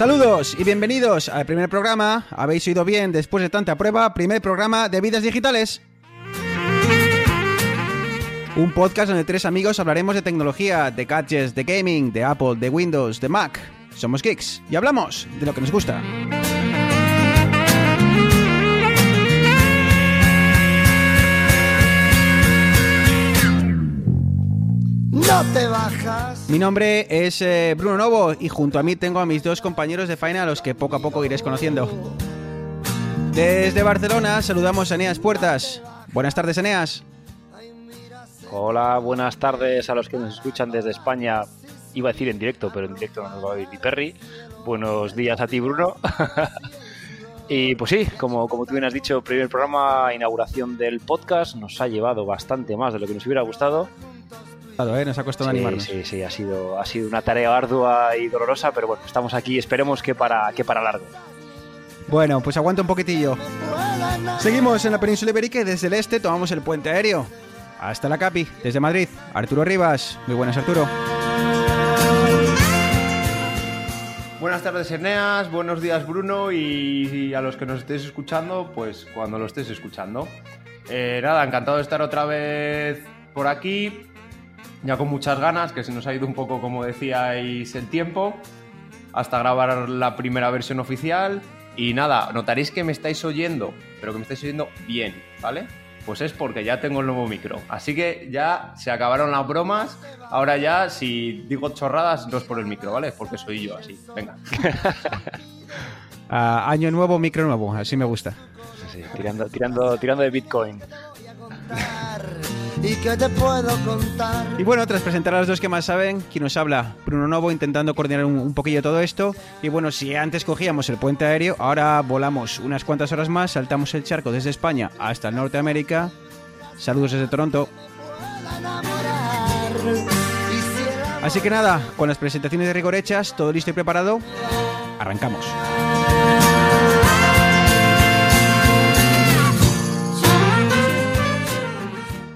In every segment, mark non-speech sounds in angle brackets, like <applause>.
Saludos y bienvenidos al primer programa. Habéis oído bien después de tanta prueba, primer programa de vidas digitales. Un podcast donde tres amigos hablaremos de tecnología, de gadgets, de gaming, de Apple, de Windows, de Mac. Somos geeks y hablamos de lo que nos gusta. No te bajas. Mi nombre es eh, Bruno Novo y junto a mí tengo a mis dos compañeros de faena a los que poco a poco iréis conociendo. Desde Barcelona saludamos a Eneas Puertas. Buenas tardes, Eneas. Hola, buenas tardes a los que nos escuchan desde España. Iba a decir en directo, pero en directo no nos va a oír ni Perry. Buenos días a ti, Bruno. <laughs> y pues sí, como, como tú bien has dicho, primer programa, inauguración del podcast. Nos ha llevado bastante más de lo que nos hubiera gustado. ¿Eh? Nos ha costado sí, animarnos. Sí, sí, ha sido, ha sido una tarea ardua y dolorosa, pero bueno, estamos aquí, esperemos que para, que para largo. Bueno, pues aguanta un poquitillo. Seguimos en la península ibérica y desde el este tomamos el puente aéreo. Hasta la Capi, desde Madrid, Arturo Rivas. Muy buenas, Arturo. Buenas tardes, Eneas. Buenos días, Bruno. Y a los que nos estéis escuchando, pues cuando lo estéis escuchando. Eh, nada, encantado de estar otra vez por aquí. Ya con muchas ganas, que se nos ha ido un poco, como decíais, el tiempo. Hasta grabar la primera versión oficial. Y nada, notaréis que me estáis oyendo, pero que me estáis oyendo bien, ¿vale? Pues es porque ya tengo el nuevo micro. Así que ya se acabaron las bromas. Ahora ya, si digo chorradas, no es por el micro, ¿vale? Es porque soy yo así. Venga. <laughs> Ah, año nuevo, micro nuevo. Así me gusta. Sí, tirando, tirando, tirando de Bitcoin. <laughs> ¿Y qué te puedo contar? Y bueno, tras presentar a los dos que más saben, quien nos habla, Bruno Novo, intentando coordinar un, un poquillo todo esto. Y bueno, si antes cogíamos el puente aéreo, ahora volamos unas cuantas horas más, saltamos el charco desde España hasta Norteamérica. Saludos desde Toronto. Así que nada, con las presentaciones de rigor hechas, todo listo y preparado, arrancamos.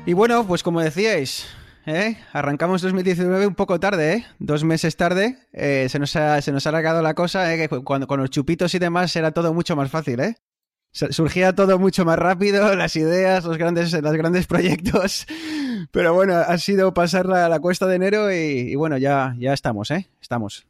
Y bueno, pues como decíais, ¿eh? arrancamos 2019 un poco tarde, ¿eh? dos meses tarde. Eh, se, nos ha, se nos ha alargado la cosa, ¿eh? que cuando con los chupitos y demás era todo mucho más fácil. ¿eh? Su- Surgía todo mucho más rápido, <laughs> las ideas, los grandes, los grandes proyectos. Pero bueno, ha sido pasar la, la cuesta de enero y, bueno, ya, ya estamos, ¿eh? Estamos.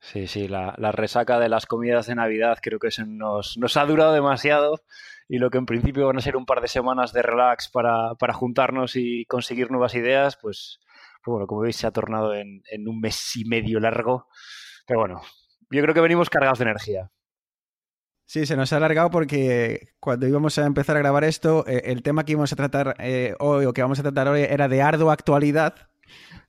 Sí, sí, la, la resaca de las comidas de Navidad creo que nos, nos ha durado demasiado y lo que en principio van a ser un par de semanas de relax para, para juntarnos y conseguir nuevas ideas, pues, pues bueno, como veis se ha tornado en, en un mes y medio largo. Pero bueno, yo creo que venimos cargados de energía. Sí, se nos ha alargado porque cuando íbamos a empezar a grabar esto, eh, el tema que íbamos a tratar eh, hoy o que vamos a tratar hoy era de ardua actualidad.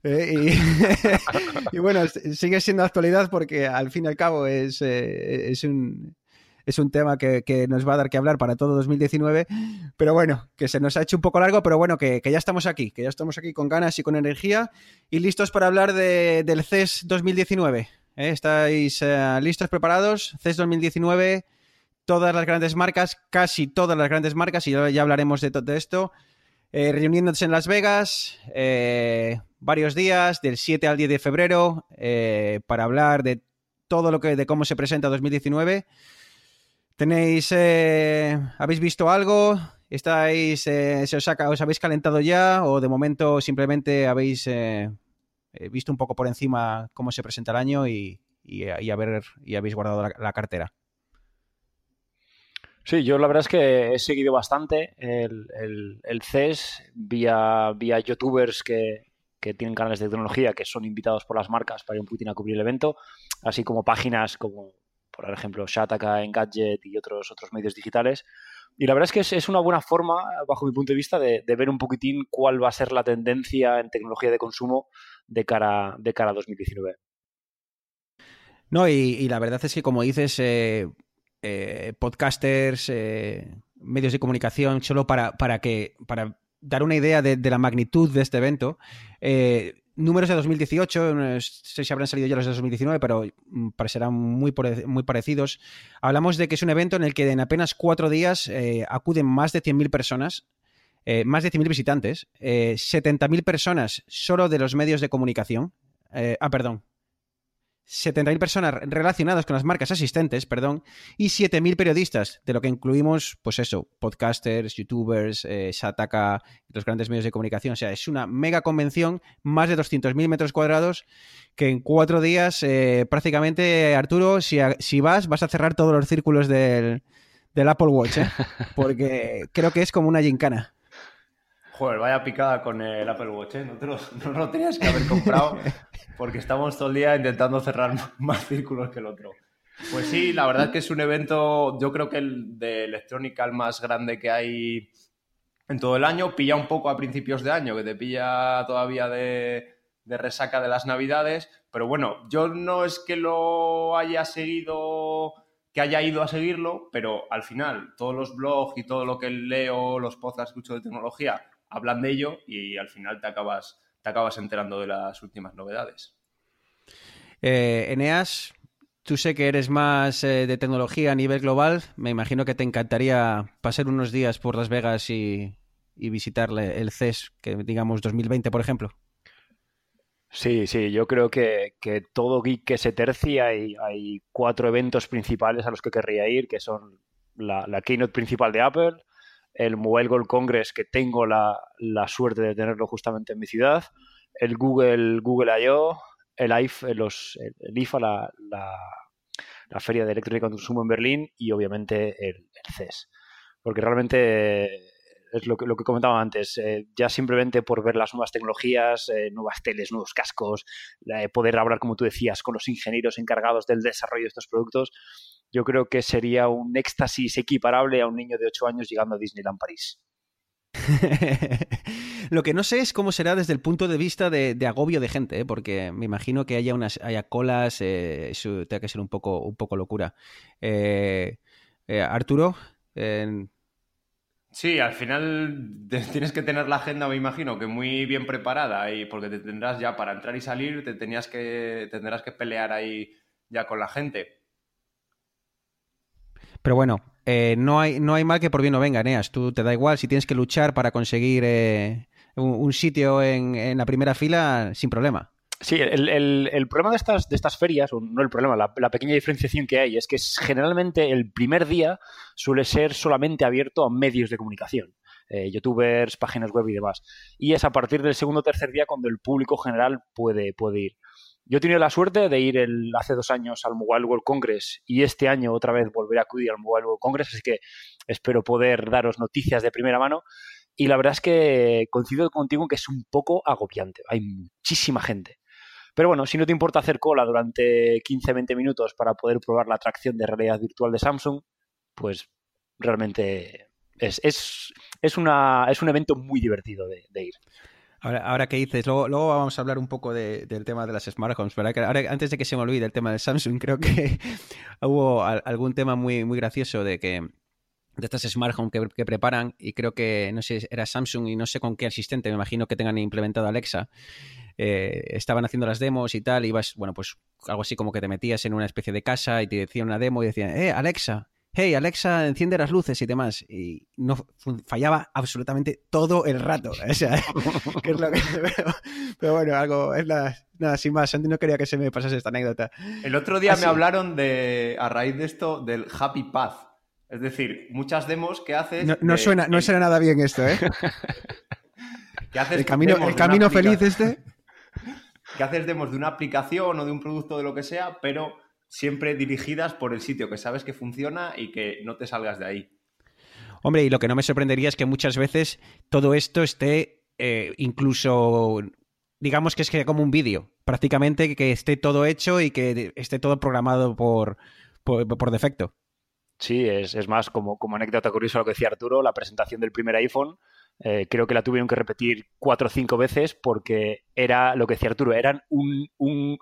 eh, y, <laughs> y bueno, sigue siendo actualidad porque al fin y al cabo es, eh, es, un, es un tema que, nos va a dar que hablar para todo 2019. Pero bueno, que se nos ha hecho un poco largo, pero bueno, que, ya estamos aquí, que ya estamos aquí con ganas y con energía y listos para hablar de- del CES 2019. ¿eh? ¿Estáis eh, listos, preparados? CES 2019 todas las grandes marcas, casi todas las grandes marcas, y ya, ya hablaremos de todo esto, eh, reuniéndose en Las Vegas eh, varios días, del 7 al 10 de febrero, eh, para hablar de todo lo que, de cómo se presenta 2019. Tenéis, eh, ¿habéis visto algo? ¿Estáis, eh, os, ha- os habéis calentado ya? ¿O de momento simplemente habéis eh, eh, visto un poco por encima cómo se presenta el año y, y, y a ver, y habéis guardado la- cartera? Sí, yo la verdad es que he seguido bastante el, el, el CES vía, vía youtubers que, que tienen canales de tecnología que son invitados por las marcas para ir un poquitín a cubrir el evento, así como páginas como, por ejemplo, Shataka, Engadget y otros, otros medios digitales. Y la verdad es que es, es una buena forma, bajo mi punto de vista, de, ver un poquitín cuál va a ser la tendencia en tecnología de consumo de cara, de cara a 2019. No, y, la verdad es que, como dices, eh, eh, podcasters, eh, medios de comunicación, solo para, para que para dar una idea de, la magnitud de este evento, números de 2018, no sé si habrán salido ya los de 2019, pero mm, parecerán muy, muy parecidos. Hablamos de que es un evento en el que en apenas cuatro días eh, acuden más de 100.000 personas, eh, más de 100.000 visitantes, eh, 70.000 personas solo de los medios de comunicación. Eh, ah, perdón. 70.000 personas relacionadas con las marcas asistentes, perdón, y 7.000 periodistas, de lo que incluimos, pues eso, podcasters, youtubers, eh, Sataka, los grandes medios de comunicación. O sea, es una mega convención, más de 200.000 metros cuadrados, que en cuatro días, eh, prácticamente, Arturo, si, a- si vas, vas a cerrar todos los círculos del, del Apple Watch, ¿eh? <laughs> porque creo que es como una gincana. Joder, vaya picada con el Apple Watch, ¿eh? No, te lo, no lo tenías que haber comprado porque estamos todo el día intentando cerrar más círculos que el otro. Pues sí, la verdad es que es un evento, yo creo que el de electrónica el más grande que hay en todo el año. Pilla un poco a principios de año, que te pilla todavía de, de resaca de las navidades. Pero bueno, yo no es que lo haya seguido, que haya ido a seguirlo, pero al final todos los blogs y todo lo que leo, los podcasts que escucho de tecnología, hablan de ello y al final te acabas, te acabas enterando de las últimas novedades. Eh, Eneas, tú sé que eres más eh, de tecnología a nivel global. Me imagino que te encantaría pasar unos días por Las Vegas y, y visitarle el CES, que digamos 2020, por ejemplo. Sí, sí, yo creo que, que todo geek que se tercia hay, hay cuatro eventos principales a los que querría ir, que son la, la keynote principal de Apple, el Mobile World Congress, que tengo la, la suerte de tenerlo justamente en mi ciudad, el Google, Google I.O., los, el, el IFA, la, la, la Feria de Electrónica y Consumo en Berlín y obviamente el, el CES. Porque realmente es lo que, lo que comentaba antes, eh, ya simplemente por ver las nuevas tecnologías, eh, nuevas teles, nuevos cascos, eh, poder hablar, como tú decías, con los ingenieros encargados del desarrollo de estos productos, yo creo que sería un éxtasis equiparable a un niño de 8 años llegando a Disneyland París. <laughs> Lo que no sé es cómo será desde el punto de vista de, de agobio de gente, porque me imagino que haya unas haya colas, eh, eso tenga que ser un poco, un poco locura. Eh, Arturo, Sí, al final <laughs> te- tienes que tener la agenda, me imagino, que muy bien preparada y porque te tendrás ya para entrar y salir, te tenías que tendrás que pelear ahí ya con la gente. pero bueno, eh, no, hay, no hay mal que por bien no venga, Eneas. Tú te da igual si tienes que luchar para conseguir eh, un, un sitio en, en la primera fila, sin problema. Sí, el, problema de estas, ferias, o no el problema, la, pequeña diferenciación que hay es que generalmente el primer día suele ser solamente abierto a medios de comunicación, eh, youtubers, páginas web y demás. Y es a partir del segundo o tercer día cuando el público general puede, ir. Yo he tenido la suerte de ir hace dos años al Mobile World Congress y este año otra vez volveré a acudir al Mobile World Congress, así que espero poder daros noticias de primera mano. Y la verdad es que coincido contigo en que es un poco agobiante. Hay muchísima gente. Pero bueno, si no te importa hacer cola durante 15-20 minutos para poder probar la atracción de realidad virtual de Samsung, pues realmente es, es, es, una, es un evento muy divertido de, ir. Ahora, ahora que dices, luego, luego vamos a hablar un poco de- del tema de las smart homes, ¿verdad? Antes de que se me olvide el tema de Samsung, <laughs> creo que hubo al- algún tema muy, muy gracioso de que de estas smart que, que preparan y creo que, no sé, era Samsung y no sé con qué asistente, me imagino que tengan implementado Alexa. Eh, estaban haciendo las demos y tal, ibas, bueno, pues algo así como que te metías en una especie de casa y te decían una demo y decían, eh, Alexa, hey, Alexa, enciende las luces y demás. Y no fallaba absolutamente todo el rato. O sea, <laughs> que es lo que. <laughs> Pero, pero bueno, algo, es nada, nada, sin más. Antes no quería que se me pasase esta anécdota. El otro día me hablaron de, a raíz de esto, del Happy Path. Es decir, muchas demos que haces. No, no de- suena, no suena nada bien esto, ¿eh? <laughs> que haces El camino, el camino feliz este. Que haces demos de una aplicación o de un producto de lo que sea, pero siempre dirigidas por el sitio que sabes que funciona y que no te salgas de ahí. Hombre, y lo que no me sorprendería es que muchas veces todo esto esté eh, incluso, digamos que es que como un vídeo, prácticamente que esté todo hecho y que esté todo programado por, por, por defecto. Sí, es, es más como, como anécdota curiosa lo que decía Arturo, la presentación del primer iPhone. Eh, creo que la tuvieron que repetir cuatro o cinco veces porque era lo que decía Arturo, eran un, un-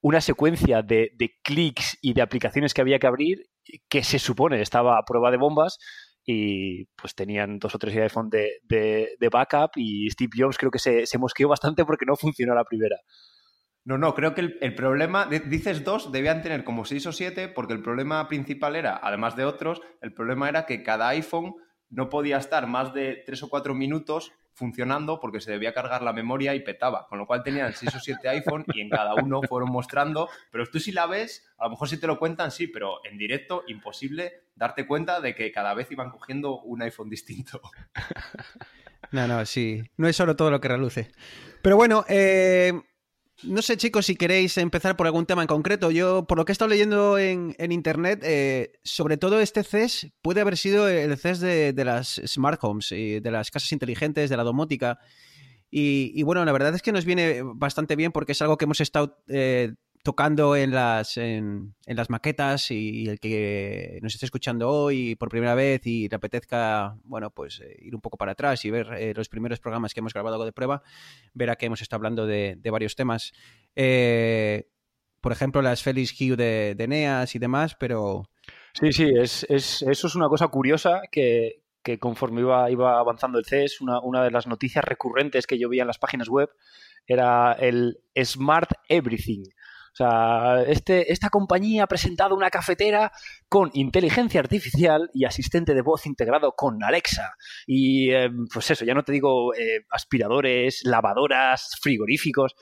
una secuencia de, de clics y de aplicaciones que había que abrir que se supone estaba a prueba de bombas y pues tenían dos o tres iPhone de, de, de backup y Steve Jobs creo que se, se mosqueó bastante porque no funcionó la primera. No, no, creo que el, el problema, di- dices dos, debían tener como seis o siete, porque el problema principal era, además de otros, el problema era que cada iPhone no podía estar más de tres o cuatro minutos funcionando porque se debía cargar la memoria y petaba, con lo cual tenían 6 o 7 iPhone y en cada uno fueron mostrando, pero tú si la ves, a lo mejor si te lo cuentan, sí, pero en directo imposible darte cuenta de que cada vez iban cogiendo un iPhone distinto. <laughs> No, no, sí, no es solo todo lo que reluce. Pero bueno, eh, no sé, chicos, si queréis empezar por algún tema en concreto. Yo, por lo que he estado leyendo en, internet, eh, sobre todo este CES puede haber sido el CES de, las smart homes y de las casas inteligentes, de la domótica. Y, bueno, la verdad es que nos viene bastante bien porque es algo que hemos estado eh, tocando en las, en, las maquetas y, el que nos esté escuchando hoy por primera vez y le apetezca, bueno, pues eh, ir un poco para atrás y ver eh, los primeros programas que hemos grabado de prueba, verá que hemos estado hablando de, varios temas. Eh, por ejemplo, las Félix Hue de, de, Neas y demás, pero... Sí, sí, es, es, eso es una cosa curiosa que, que conforme iba, iba avanzando el CES, una, una de las noticias recurrentes que yo veía en las páginas web era el Smart Everything. Sea, este, esta compañía ha presentado una cafetera con inteligencia artificial y asistente de voz integrado con Alexa. Y em, pues eso, ya no te digo eh, aspiradores, lavadoras, frigoríficos.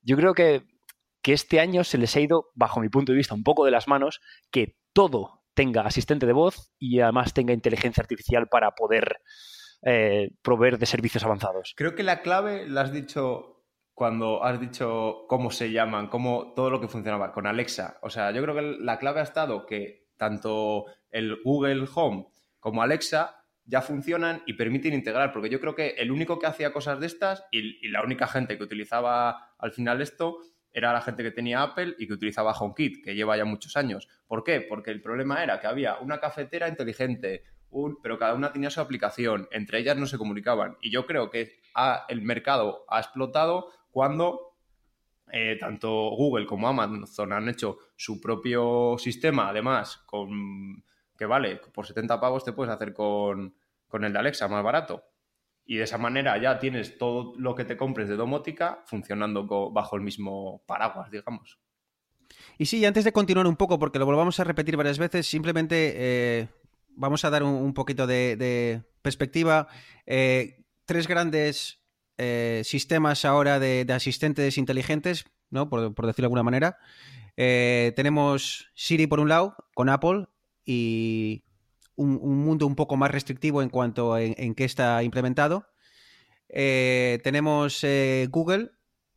Yo creo que, que este año se les ha ido, bajo mi punto de vista, un poco de las manos que todo tenga asistente de voz y además tenga inteligencia artificial para poder eh, proveer de servicios avanzados. Creo que la clave la has dicho cuando has dicho cómo se llaman, cómo todo lo que funcionaba con Alexa. O sea, yo creo que la clave ha estado que tanto el Google Home como Alexa ya funcionan y permiten integrar, porque yo creo que el único que hacía cosas de estas y, la única gente que utilizaba al final esto era la gente que tenía Apple y que utilizaba HomeKit, que lleva ya muchos años. ¿Por qué? Porque el problema era que había una cafetera inteligente, un, pero cada una tenía su aplicación, entre ellas no se comunicaban. Y yo creo que el mercado ha explotado cuando eh, tanto Google como Amazon han hecho su propio sistema, además, con que vale, por 70 pavos te puedes hacer con, el de Alexa más barato. Y de esa manera ya tienes todo lo que te compres de domótica funcionando bajo el mismo paraguas, digamos. Y sí, antes de continuar un poco, porque lo volvamos a repetir varias veces, simplemente eh, vamos a dar un, poquito de, perspectiva. Eh, tres grandes eh, sistemas ahora de, asistentes inteligentes, ¿no? Por, decirlo de alguna manera. Eh, tenemos Siri por un lado, con Apple, y un, mundo un poco más restrictivo en cuanto a en, qué está implementado. Eh, tenemos Google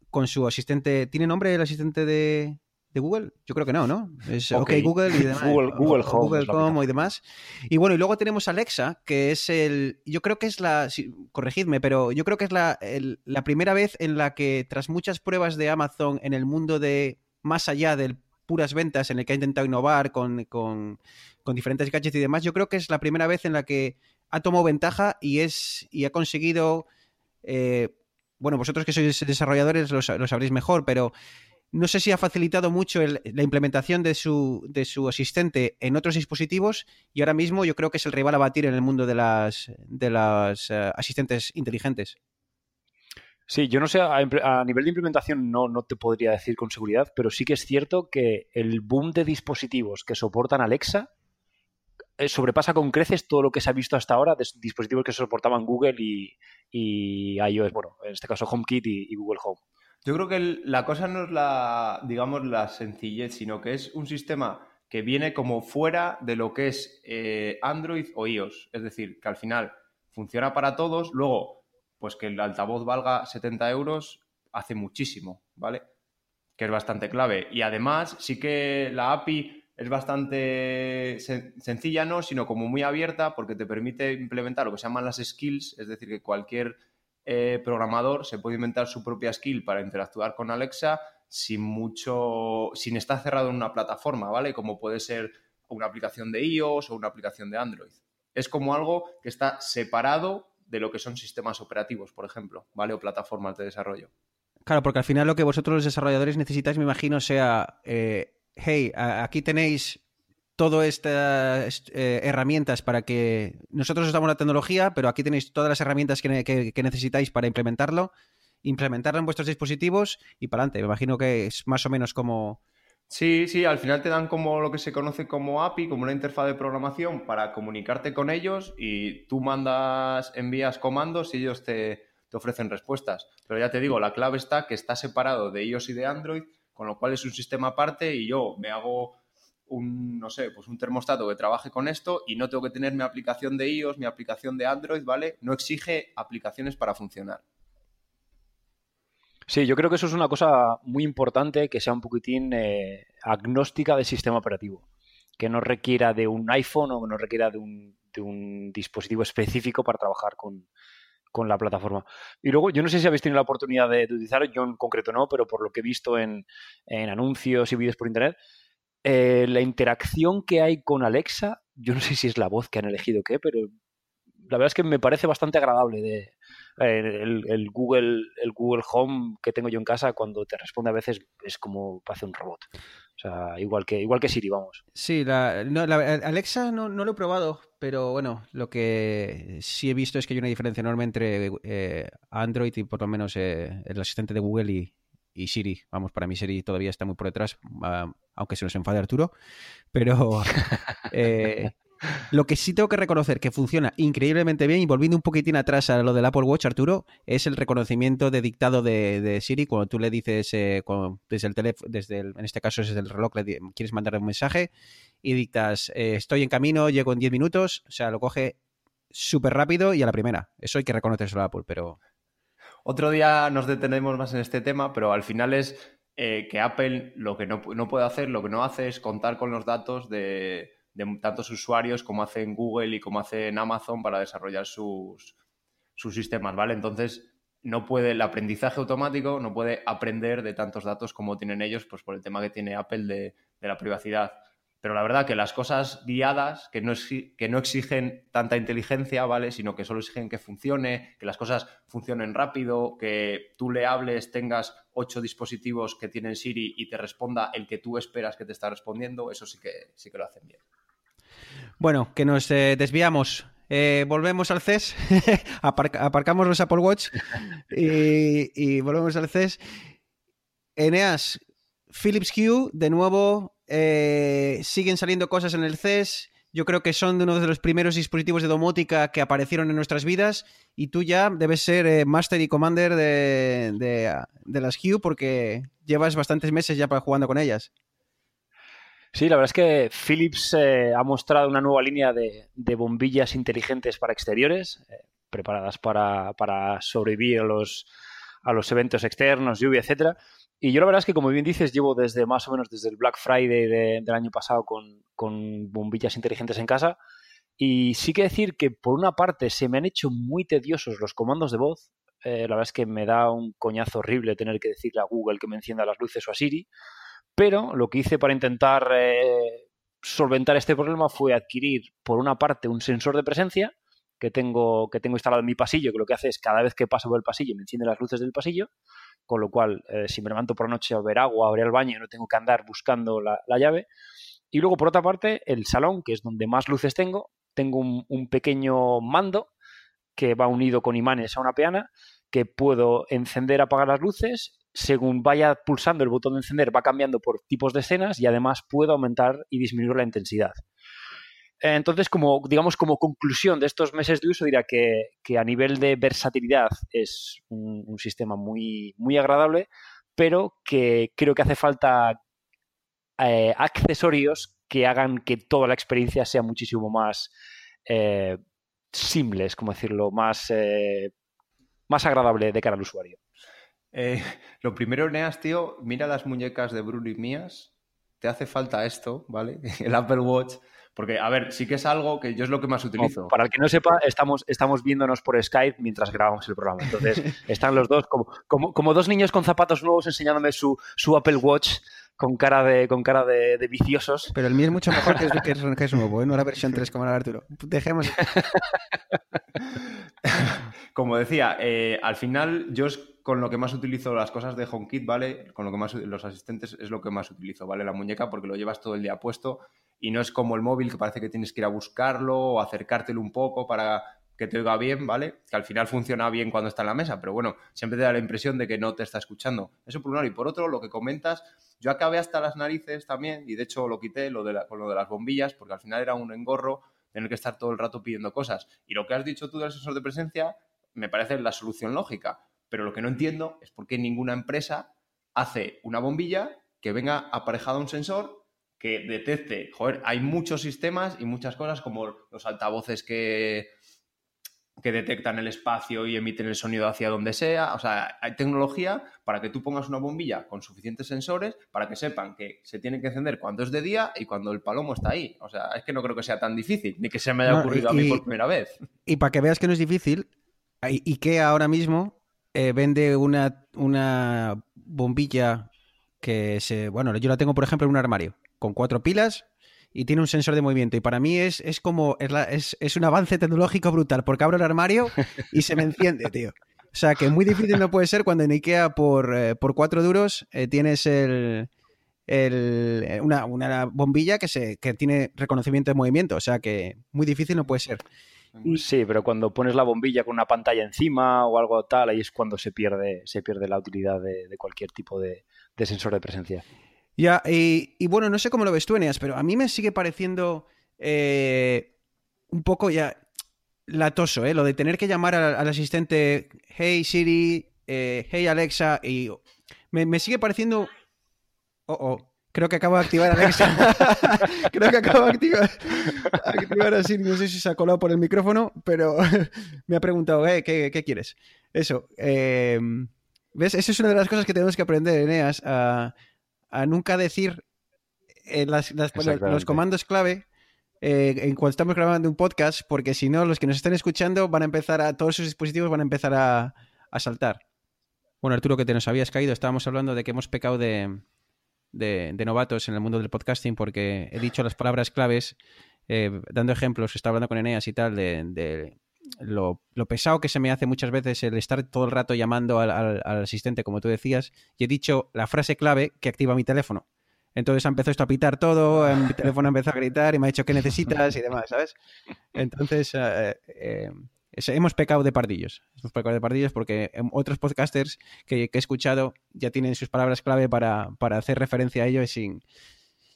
con su asistente. ¿Tiene nombre el asistente de, de Google? Yo creo que no, ¿no? Es OK, Google y demás. <laughs> Google, Home. Google y demás. Y bueno, y luego tenemos Alexa, que es el. Yo creo que es la. corregidme, pero yo creo que es la, la primera vez en la que, tras muchas pruebas de Amazon en el mundo de más allá de puras ventas, en el que ha intentado innovar con, con, con diferentes gadgets y demás, yo creo que es la primera vez en la que ha tomado ventaja y es y ha conseguido. Eh, bueno, vosotros que sois desarrolladores lo, lo sabréis mejor, pero no sé si ha facilitado mucho la implementación de su, de su asistente en otros dispositivos y ahora mismo yo creo que es el rival a batir en el mundo de las, de las eh, asistentes inteligentes. Sí, yo no sé, a, nivel de implementación no, te podría decir con seguridad, pero sí que es cierto que el boom de dispositivos que soportan Alexa eh, sobrepasa con creces todo lo que se ha visto hasta ahora de dispositivos que soportaban Google y, y iOS, bueno, en este caso HomeKit y Google Home. Yo creo que la cosa no es la, digamos, la sencillez, sino que es un sistema que viene como fuera de lo que es eh, Android o iOS. Es decir, que al final funciona para todos. Luego, pues que el altavoz valga 70 euros hace muchísimo, ¿vale? Que es bastante clave. Y además, sí que la API es bastante sencilla, no, sino como muy abierta porque te permite implementar lo que se llaman las skills, es decir, que cualquier eh, programador se puede inventar su propia skill para interactuar con Alexa sin mucho, sin estar cerrado en una plataforma, ¿vale? Como puede ser una aplicación de iOS o una aplicación de Android. Es como algo que está separado de lo que son sistemas operativos, por ejemplo, ¿vale? O plataformas de desarrollo. Claro, porque al final lo que vosotros los desarrolladores necesitáis, me imagino, sea, eh, hey, aquí tenéis todas estas eh, herramientas para que nosotros os damos la tecnología, pero aquí tenéis todas las herramientas que, necesitáis para implementarlo, implementarlo en vuestros dispositivos y para adelante. Me imagino que es más o menos como... Sí, sí, al final te dan como lo que se conoce como API, como una interfaz de programación para comunicarte con ellos y tú mandas, envías comandos y ellos te, te ofrecen respuestas. Pero ya te digo, la clave está que está separado de iOS y de Android, con lo cual es un sistema aparte y yo me hago un, no sé, pues un termostato que trabaje con esto y no tengo que tener mi aplicación de iOS, mi aplicación de Android, ¿vale? No exige aplicaciones para funcionar. Sí, yo creo que eso es una cosa muy importante, que sea un poquitín eh, agnóstica del sistema operativo, que no requiera de un iPhone o que no requiera de un, de un dispositivo específico para trabajar con, con la plataforma. Y luego, yo no sé si habéis tenido la oportunidad de, utilizar, yo en concreto no, pero por lo que he visto en, en anuncios y vídeos por internet, eh, la interacción que hay con Alexa, yo no sé si es la voz que han elegido o qué, pero la verdad es que me parece bastante agradable de eh, el, Google el Google Home que tengo yo en casa cuando te responde a veces es como hace un robot. O sea, igual que igual que Siri, vamos. Sí, la, Alexa no, no, lo he probado, pero bueno, lo que sí he visto es que hay una diferencia enorme entre eh, Android y por lo menos el asistente de Google y, y Siri. Vamos, para mí Siri todavía está muy por detrás, ah, aunque se nos enfade Arturo. Pero <laughs> eh, lo que sí tengo que reconocer que funciona increíblemente bien, y volviendo un poquitín atrás a lo del Apple Watch, Arturo, es el reconocimiento de dictado de, Siri. Cuando tú le dices eh, desde el teléfono, desde en este caso es desde el reloj, le quieres mandarle un mensaje y dictas, eh, estoy en camino, llego en 10 minutos, o sea, lo coge súper rápido y a la primera. Eso hay que reconocerlo a Apple, pero otro día nos detenemos más en este tema, pero al final es eh, que Apple lo que no, puede hacer, lo que no hace es contar con los datos de, tantos usuarios como hace en Google y como hace en Amazon para desarrollar sus, sus sistemas, ¿vale? Entonces, no puede, el aprendizaje automático no puede aprender de tantos datos como tienen ellos, pues por el tema que tiene Apple de, de la privacidad. Pero la verdad que las cosas guiadas, que no, que no exigen tanta inteligencia, ¿vale? Sino que solo exigen que funcione, que las cosas funcionen rápido, que tú le hables, tengas ocho dispositivos que tienen Siri y te responda el que tú esperas que te está respondiendo, eso sí que, sí que lo hacen bien. Bueno, que nos eh, desviamos. Eh, volvemos al CES, <laughs> aparcamos los Apple Watch y, y volvemos al CES. Eneas, Philips Hue, de nuevo, eh, siguen saliendo cosas en el CES. Yo creo que son de uno de los primeros dispositivos de domótica que aparecieron en nuestras vidas. Y tú ya debes ser eh, Master y Commander de, las Hue porque llevas bastantes meses ya jugando con ellas. Sí, la verdad es que Philips eh, ha mostrado una nueva línea de, bombillas inteligentes para exteriores, preparadas para, para, sobrevivir a los, a los eventos externos, lluvia, etcétera. Y yo la verdad es que, como bien dices, llevo desde más o menos desde el Black Friday del año pasado con, bombillas inteligentes en casa. Y sí que decir que, por una parte, se me han hecho muy tediosos los comandos de voz. Eh, la verdad es que me da un coñazo horrible tener que decirle a Google que me encienda las luces o a Siri. Pero lo que hice para intentar eh, solventar este problema fue adquirir, por una parte, un sensor de presencia que tengo, que tengo instalado en mi pasillo, que lo que hace es cada vez que paso por el pasillo me enciende las luces del pasillo con lo cual eh, si me levanto por la noche a ver agua, a ver el baño, no tengo que andar buscando la, llave. Y luego, por otra parte, el salón, que es donde más luces tengo, tengo un, pequeño mando que va unido con imanes a una peana, que puedo encender, apagar las luces, según vaya pulsando el botón de encender va cambiando por tipos de escenas y además puedo aumentar y disminuir la intensidad. Entonces, como, digamos, como conclusión de estos meses de uso, diría que, a nivel de versatilidad es un, sistema muy, muy agradable, pero que creo que hace falta eh, accesorios que hagan que toda la experiencia sea muchísimo más eh, simples, como decirlo, más, eh, más agradable de cara al usuario. lo primero, Neas, tío, mira las muñecas de Bruno y mías. Te hace falta esto, ¿vale? <laughs> El Apple Watch porque, a ver, sí que es algo que yo es lo que más utilizo. para el que no sepa, estamos, estamos viéndonos por Skype mientras grabamos el programa. Entonces, <laughs> están los dos como, como, como dos niños con zapatos nuevos enseñándome su, su Apple Watch con cara de, con cara de, viciosos. Pero el mío es mucho mejor que, es, que es, nuevo, ¿eh? no la versión 3 como la de Arturo. Dejemos. <laughs> como decía, eh, al final yo es con lo que más utilizo las cosas de HomeKit, ¿vale? Con lo que más los asistentes es lo que más utilizo, ¿vale? La muñeca porque lo llevas todo el día puesto y no es como el móvil que parece que tienes que ir a buscarlo o acercártelo un poco para que te oiga bien, ¿vale? Que al final funciona bien cuando está en la mesa, pero bueno, siempre te da la impresión de que no te está escuchando. Eso por un lado. Y por otro, lo que comentas, yo acabé hasta las narices también, y de hecho lo quité lo de con lo de las bombillas, porque al final era un engorro tener que estar todo el rato pidiendo cosas. Y lo que has dicho tú del sensor de presencia, me parece la solución lógica. Pero lo que no entiendo es por qué ninguna empresa hace una bombilla que venga aparejada a un sensor que detecte. Joder, hay muchos sistemas y muchas cosas como los altavoces que, que detectan el espacio y emiten el sonido hacia donde sea. O sea, hay tecnología para que tú pongas una bombilla con suficientes sensores para que sepan que se tiene que encender cuando es de día y cuando el palomo está ahí. O sea, es que no creo que sea tan difícil, ni que se me haya No, ocurrido a y- mí por primera vez. Y para que veas que no es difícil, I- IKEA ahora mismo eh, vende una, una bombilla que se. Bueno, yo la tengo, por ejemplo, en un armario, con cuatro pilas y tiene un sensor de movimiento. Y para mí es, es como. Es, la- es, es un avance tecnológico brutal, porque abro el armario y se me enciende, <laughs> tío. O sea, que muy difícil no puede ser cuando en IKEA por, eh, por cuatro duros eh, tienes el. el- eh, una, una bombilla que, se, que tiene reconocimiento de movimiento. O sea que muy difícil no puede ser. Sí, pero cuando pones la bombilla con una pantalla encima o algo tal, ahí es cuando se pierde, se pierde la utilidad de, de cualquier tipo de, de sensor de presencia. Ya, y, bueno, no sé cómo lo ves tú, Eneas, pero a mí me sigue pareciendo eh, un poco ya latoso, ¿eh? Lo de tener que llamar al, asistente, hey Siri, eh, hey Alexa, y me, sigue pareciendo... Oh, oh, creo que acabo de activar a Alexa. <laughs> creo que acabo de activar, a Siri, no sé si se ha colado por el micrófono, pero <laughs> me ha preguntado, eh, ¿qué, qué quieres? Eso, eh, ¿ves? Esa es una de las cosas que tenemos que aprender, Eneas, a a nunca decir eh, las- las- los comandos clave eh, en cuando estamos grabando un podcast, porque si no, los que nos están escuchando van a empezar a, todos sus dispositivos van a empezar a, a saltar. Bueno, Arturo, que te nos habías caído, estábamos hablando de que hemos pecado de, de- de novatos en el mundo del podcasting porque he dicho las palabras claves, eh, dando ejemplos, estaba hablando con Eneas y tal, de, de lo, lo pesado que se me hace muchas veces el estar todo el rato llamando al, asistente, como tú decías, y he dicho la frase clave que activa mi teléfono. Entonces ha empezado esto a pitar todo, eh, mi teléfono empezó a gritar y me ha dicho qué necesitas y demás, ¿sabes? Entonces eh, eh, hemos pecado de pardillos. Hemos pecado de pardillos porque em, otros podcasters que, he escuchado ya tienen sus palabras clave para, para hacer referencia a ello y sin,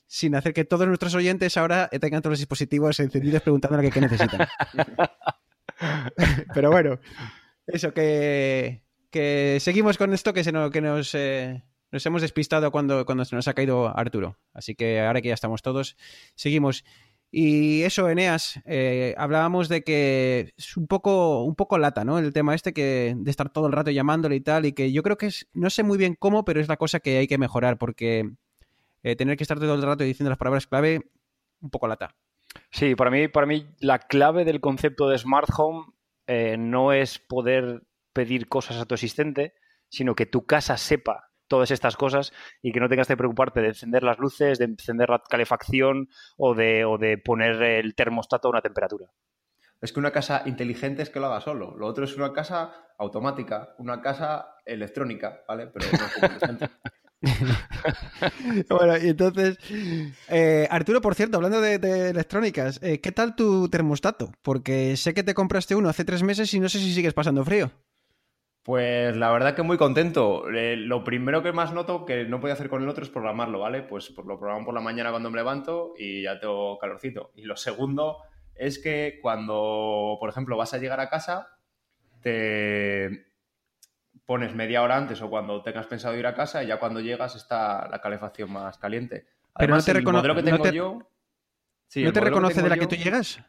sin hacer que todos nuestros oyentes ahora tengan todos los dispositivos encendidos preguntándole qué necesitan. <laughs> <laughs> Pero bueno, eso, que, que seguimos con esto que, se nos, que nos, eh, nos hemos despistado cuando, cuando se nos ha caído Arturo. Así que ahora que ya estamos todos, seguimos. Y eso, Eneas, eh, hablábamos de que es un poco, un poco lata, ¿no? El tema este que de estar todo el rato llamándole y tal, y que yo creo que es, no sé muy bien cómo, pero es la cosa que hay que mejorar, porque eh, tener que estar todo el rato diciendo las palabras clave, un poco lata. Sí, para mí, para mí la clave del concepto de Smart Home eh, no es poder pedir cosas a tu asistente, sino que tu casa sepa todas estas cosas y que no tengas que preocuparte de encender las luces, de encender la calefacción o de, o de poner el termostato a una temperatura. Es que una casa inteligente es que lo haga solo. Lo otro es una casa automática, una casa electrónica, ¿vale? Pero no. <laughs> Bueno, y entonces, eh, Arturo, por cierto, hablando de, electrónicas, eh, ¿qué tal tu termostato? Porque sé que te compraste uno hace tres meses y no sé si sigues pasando frío. Pues la verdad que muy contento. Eh, lo primero que más noto que no podía hacer con el otro es programarlo, ¿vale? Pues, pues lo programo por la mañana cuando me levanto y ya tengo calorcito. Y lo segundo es que cuando, por ejemplo, vas a llegar a casa, te pones media hora antes o cuando tengas pensado ir a casa y ya cuando llegas está la calefacción más caliente. Pero no Además, te el modelo que no tengo te- yo... Sí, ¿No te reconoce de la que tú llegas?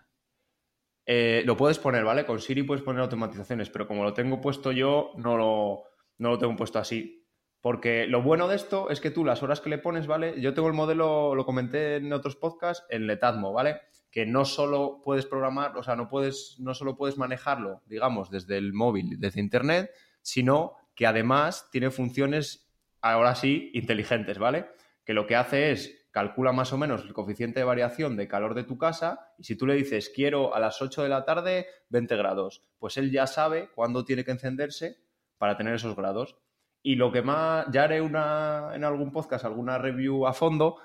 eh, lo puedes poner, ¿vale? Con Siri puedes poner automatizaciones, pero como lo tengo puesto yo, no lo, no lo tengo puesto así. Porque lo bueno de esto es que tú las horas que le pones, ¿vale? Yo tengo el modelo, lo comenté en otros podcasts, en Letatmo, ¿vale? Que no solo puedes programar, o sea, no puedes, no solo puedes manejarlo, digamos, desde el móvil, desde internet, sino que además tiene funciones, ahora sí, inteligentes, ¿vale? Que lo que hace es calcula más o menos el coeficiente de variación de calor de tu casa y si tú le dices quiero a las 8 de la tarde 20 grados, pues él ya sabe cuándo tiene que encenderse para tener esos grados. Y lo que más, ya haré una, en algún podcast alguna review a fondo,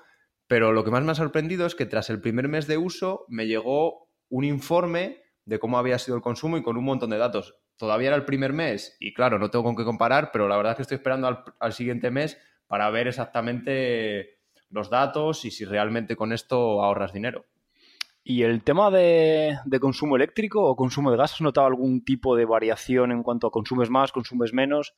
pero lo que más me ha sorprendido es que tras el primer mes de uso me llegó un informe de cómo había sido el consumo y con un montón de datos. Todavía era el primer mes y claro, no tengo con qué comparar, pero la verdad es que estoy esperando al, al siguiente mes para ver exactamente los datos y si realmente con esto ahorras dinero. ¿Y el tema de, de, consumo eléctrico o consumo de gas, has notado algún tipo de variación en cuanto a consumes más, consumes menos?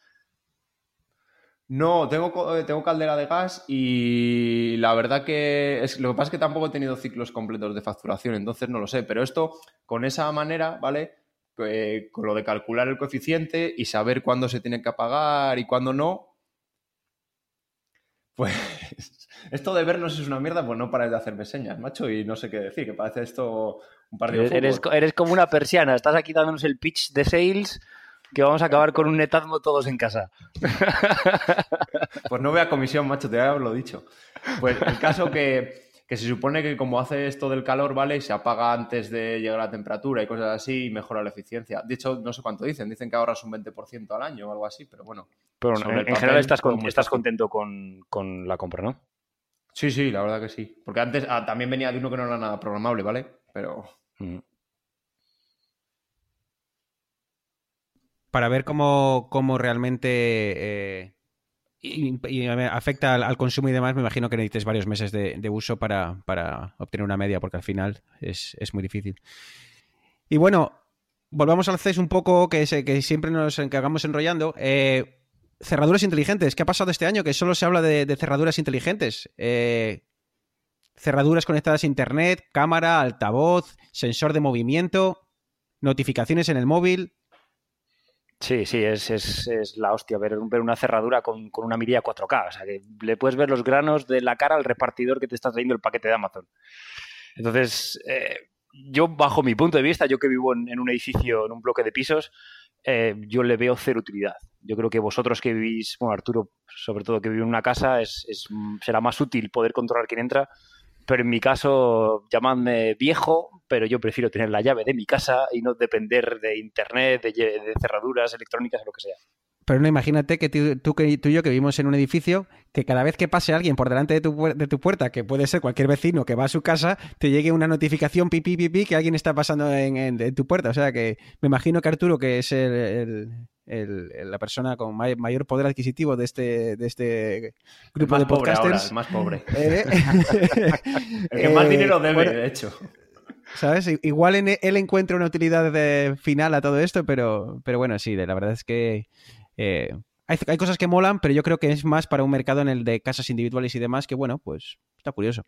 No, tengo, eh, tengo caldera de gas y la verdad que es, lo que pasa es que tampoco he tenido ciclos completos de facturación, entonces no lo sé, pero esto con esa manera, ¿vale? Eh, con lo de calcular el coeficiente y saber cuándo se tiene que apagar y cuándo no, pues <laughs> esto de vernos es una mierda, pues no pares de hacerme señas, macho, y no sé qué decir, que parece esto un partido de eres, eres como una persiana, estás aquí dándonos el pitch de sales que vamos a acabar con un netasmo todos en casa. <laughs> Pues no voy a comisión, macho, te lo dicho. Pues el caso que, que se supone que como hace esto del calor, ¿vale? Se apaga antes de llegar a la temperatura y cosas así y mejora la eficiencia. De hecho, no sé cuánto dicen, dicen que ahorras un 20% al año o algo así, pero bueno. Pero en, general estás, estás contento con, con, la compra, ¿no? Sí, sí, la verdad que sí. Porque antes ah, también venía de uno que no era nada programable, ¿vale? Pero... Mm. para ver cómo, cómo realmente eh, y, afecta al, consumo y demás, me imagino que necesites varios meses de, uso para, obtener una media, porque al final es, muy difícil. Y bueno, volvamos al CES un poco, que, que siempre nos encargamos enrollando. Eh, cerraduras inteligentes. ¿Qué ha pasado este año? Que solo se habla de, cerraduras inteligentes. Eh, cerraduras conectadas a Internet, cámara, altavoz, sensor de movimiento, notificaciones en el móvil. Sí, sí, es, es, es, la hostia ver, ver una cerradura con, con, una mirilla 4K. O sea, que le puedes ver los granos de la cara al repartidor que te está trayendo el paquete de Amazon. Entonces, eh, yo, bajo mi punto de vista, yo que vivo en, un edificio, en un bloque de pisos, eh, yo le veo cero utilidad. Yo creo que vosotros que vivís, bueno, Arturo, sobre todo que vive en una casa, es, será más útil poder controlar quién entra pero en mi caso, llamadme viejo, pero yo prefiero tener la llave de mi casa y no depender de internet, de, cerraduras electrónicas, lo que sea. Pero no, imagínate que tú, tú, y yo que vivimos en un edificio, que cada vez que pase alguien por delante de tu, de tu puerta, que puede ser cualquier vecino que va a su casa, te llegue una notificación pipi pipi que alguien está pasando en, tu puerta. O sea que me imagino que Arturo, que es el, la persona con mayor poder adquisitivo de este, de este grupo de podcasters. más pobre. Eh, <laughs> el que más dinero debe, de hecho. ¿Sabes? Igual en, él encuentra una utilidad final a todo esto, pero, pero bueno, sí, la verdad es que eh, hay, cosas que molan, pero yo creo que es más para un mercado en el de casas individuales y demás, que bueno, pues está curioso.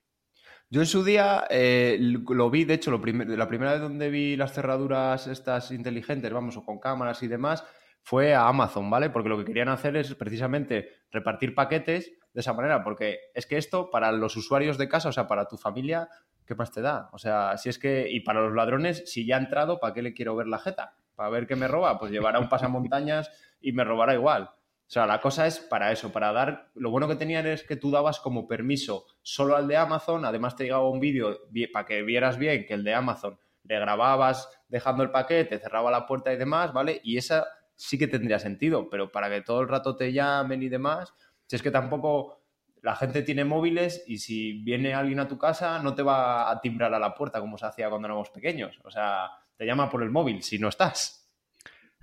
Yo en su día eh, lo vi, de hecho, lo la primera vez donde vi las cerraduras estas inteligentes, vamos, o con cámaras y demás, fue a Amazon, ¿vale? Porque lo que querían hacer es precisamente repartir paquetes de esa manera, porque es que esto para los usuarios de casa, o sea, para tu familia, ¿qué más te da? O sea, si es que, y para los ladrones, si ya ha entrado, ¿para qué le quiero ver la jeta? ¿Para ver qué me roba? Pues llevará un pasamontañas y me robará igual. O sea, la cosa es para eso, para dar. Lo bueno que tenían es que tú dabas como permiso solo al de Amazon, además te llegaba un vídeo para que vieras bien que el de Amazon le grababas dejando el paquete, cerraba la puerta y demás, ¿vale? Y esa sí que tendría sentido, pero para que todo el rato te llamen y demás, si es que tampoco la gente tiene móviles y si viene alguien a tu casa no te va a timbrar a la puerta como se hacía cuando éramos pequeños, o sea, te llama por el móvil si no estás.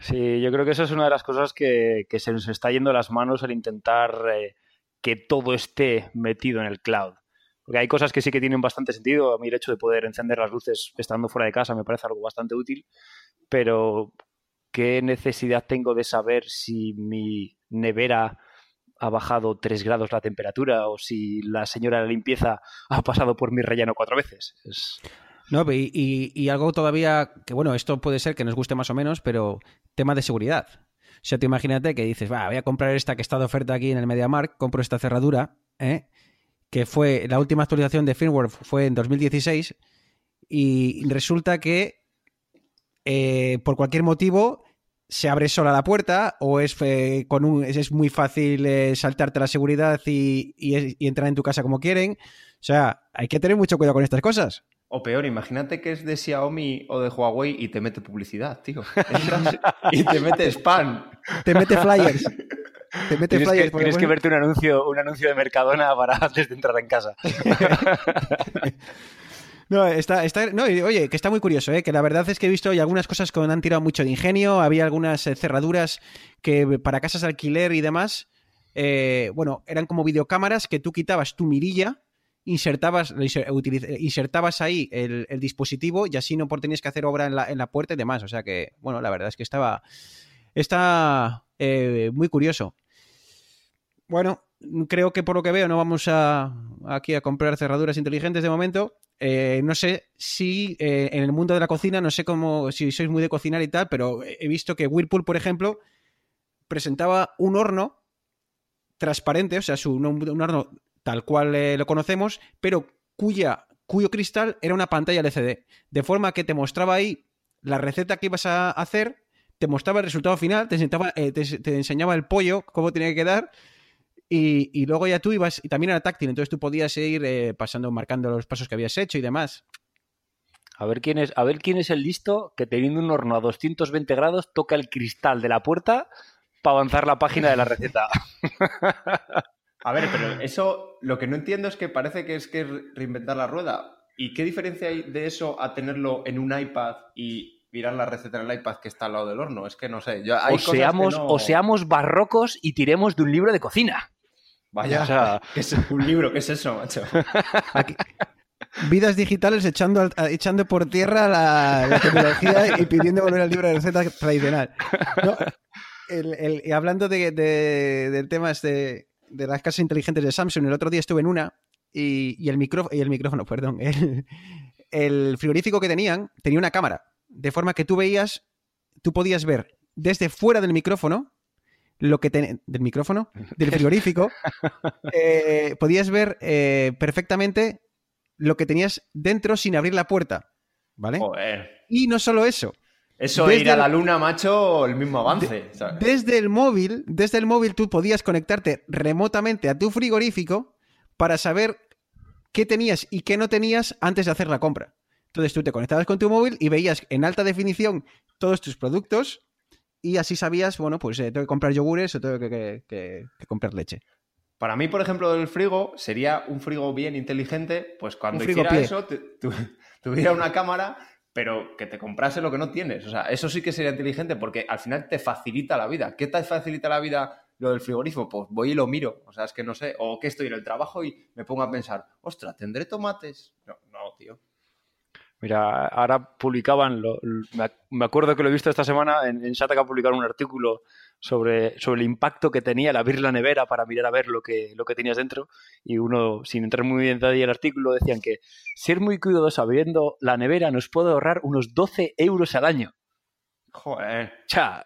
Sí, yo creo que eso es una de las cosas que, se nos está yendo las manos al intentar eh, que todo esté metido en el cloud. Porque hay cosas que sí que tienen bastante sentido. A mí el hecho de poder encender las luces estando fuera de casa me parece algo bastante útil, pero ¿qué necesidad tengo de saber si mi nevera ha bajado 3 grados la temperatura o si la señora de la limpieza ha pasado por mi relleno cuatro veces? No, y, algo todavía que, bueno, esto puede ser que nos guste más o menos, pero tema de seguridad. O sea, te imagínate que dices, va, voy a comprar esta que está de oferta aquí en el MediaMark, compro esta cerradura, ¿eh? que fue, la última actualización de firmware fue en 2016, y resulta que eh, por cualquier motivo se abre sola la puerta o es, eh, con un, es, muy fácil eh, saltarte la seguridad y, entrar en tu casa como quieren. O sea, hay que tener mucho cuidado con estas cosas. O peor, imagínate que es de Xiaomi o de Huawei y te mete publicidad, tío. <laughs> y te mete spam. Te mete flyers. Te mete tienes flyers. Que, tienes que verte un anuncio, un anuncio de Mercadona para <laughs> antes de entrar en casa. <laughs> No, está, está, no, oye, que está muy curioso, ¿eh? que la verdad es que he visto algunas cosas que han tirado mucho de ingenio, había algunas eh, cerraduras que para casas de alquiler y demás, eh, bueno, eran como videocámaras que tú quitabas tu mirilla insertabas, insertabas ahí el, dispositivo y así no tenías que hacer obra en la, en la, puerta y demás. O sea que, bueno, la verdad es que estaba. Está eh, muy curioso. Bueno, creo que por lo que veo no vamos a aquí a comprar cerraduras inteligentes de momento. Eh, no sé si eh, en el mundo de la cocina, no sé cómo, si sois muy de cocinar y tal, pero he visto que Whirlpool, por ejemplo, presentaba un horno transparente, o sea, un, horno tal cual eh, lo conocemos, pero cuya, cuyo cristal era una pantalla LCD. De forma que te mostraba ahí la receta que ibas a hacer, te mostraba el resultado final, te, te enseñaba el pollo, cómo tenía que quedar y, luego ya tú ibas, y también era táctil, entonces tú podías ir eh, pasando, marcando los pasos que habías hecho y demás. A ver, quién es, a ver quién es el listo que teniendo un horno a 220 grados toca el cristal de la puerta para avanzar la página de la receta. <laughs> a ver, pero eso lo que no entiendo es que parece que es que reinventar la rueda. ¿Y qué diferencia hay de eso a tenerlo en un iPad y mirar la receta en el iPad que está al lado del horno? Es que no sé. o, seamos, o seamos barrocos y tiremos de un libro de cocina. Vaya, o sea... <laughs> es un libro? ¿Qué es eso, macho? <laughs> Vidas digitales echando, echando por tierra la, tecnología y pidiendo volver al libro de recetas tradicional. hablando de, del tema de, de, las casas inteligentes de Samsung, el otro día estuve en una y, el, micrófono, y el micrófono, <laughs> perdón, el, el frigorífico que tenían tenía una cámara, de forma que tú veías, tú podías ver desde fuera del micrófono lo que del micrófono, del <laughs> frigorífico, eh, podías ver eh, perfectamente lo que tenías dentro sin abrir la puerta. ¿Vale? Y no solo eso. Eso de ir a la luna, macho, el mismo avance. desde el móvil, desde el móvil tú podías conectarte remotamente a tu frigorífico para saber qué tenías y qué no tenías antes de hacer la compra. Entonces tú te conectabas con tu móvil y veías en alta definición todos tus productos y así sabías, bueno, pues eh, tengo que comprar yogures o tengo que, comprar leche. Para mí, por ejemplo, el frigo sería un frigo bien inteligente, pues cuando hiciera eso, <laughs> tuviera una cámara, pero que te comprase lo que no tienes. O sea, eso sí que sería inteligente porque al final te facilita la vida. ¿Qué te facilita la vida lo del frigorífico? Pues voy y lo miro. O sea, es que no sé. O que estoy en el trabajo y me pongo a pensar, ostra, ¿tendré tomates? No, no, tío. Mira, ahora publicaban, me acuerdo que lo he visto esta semana, en, en Shataka publicaron un artículo sobre, sobre el impacto que tenía el abrir la nevera para mirar a ver lo que, lo que tenías dentro. Y uno, sin entrar muy bien en detalle el artículo, decían que ser muy cuidadoso abriendo la nevera nos puede ahorrar unos 12 euros al año. Joder. O sea,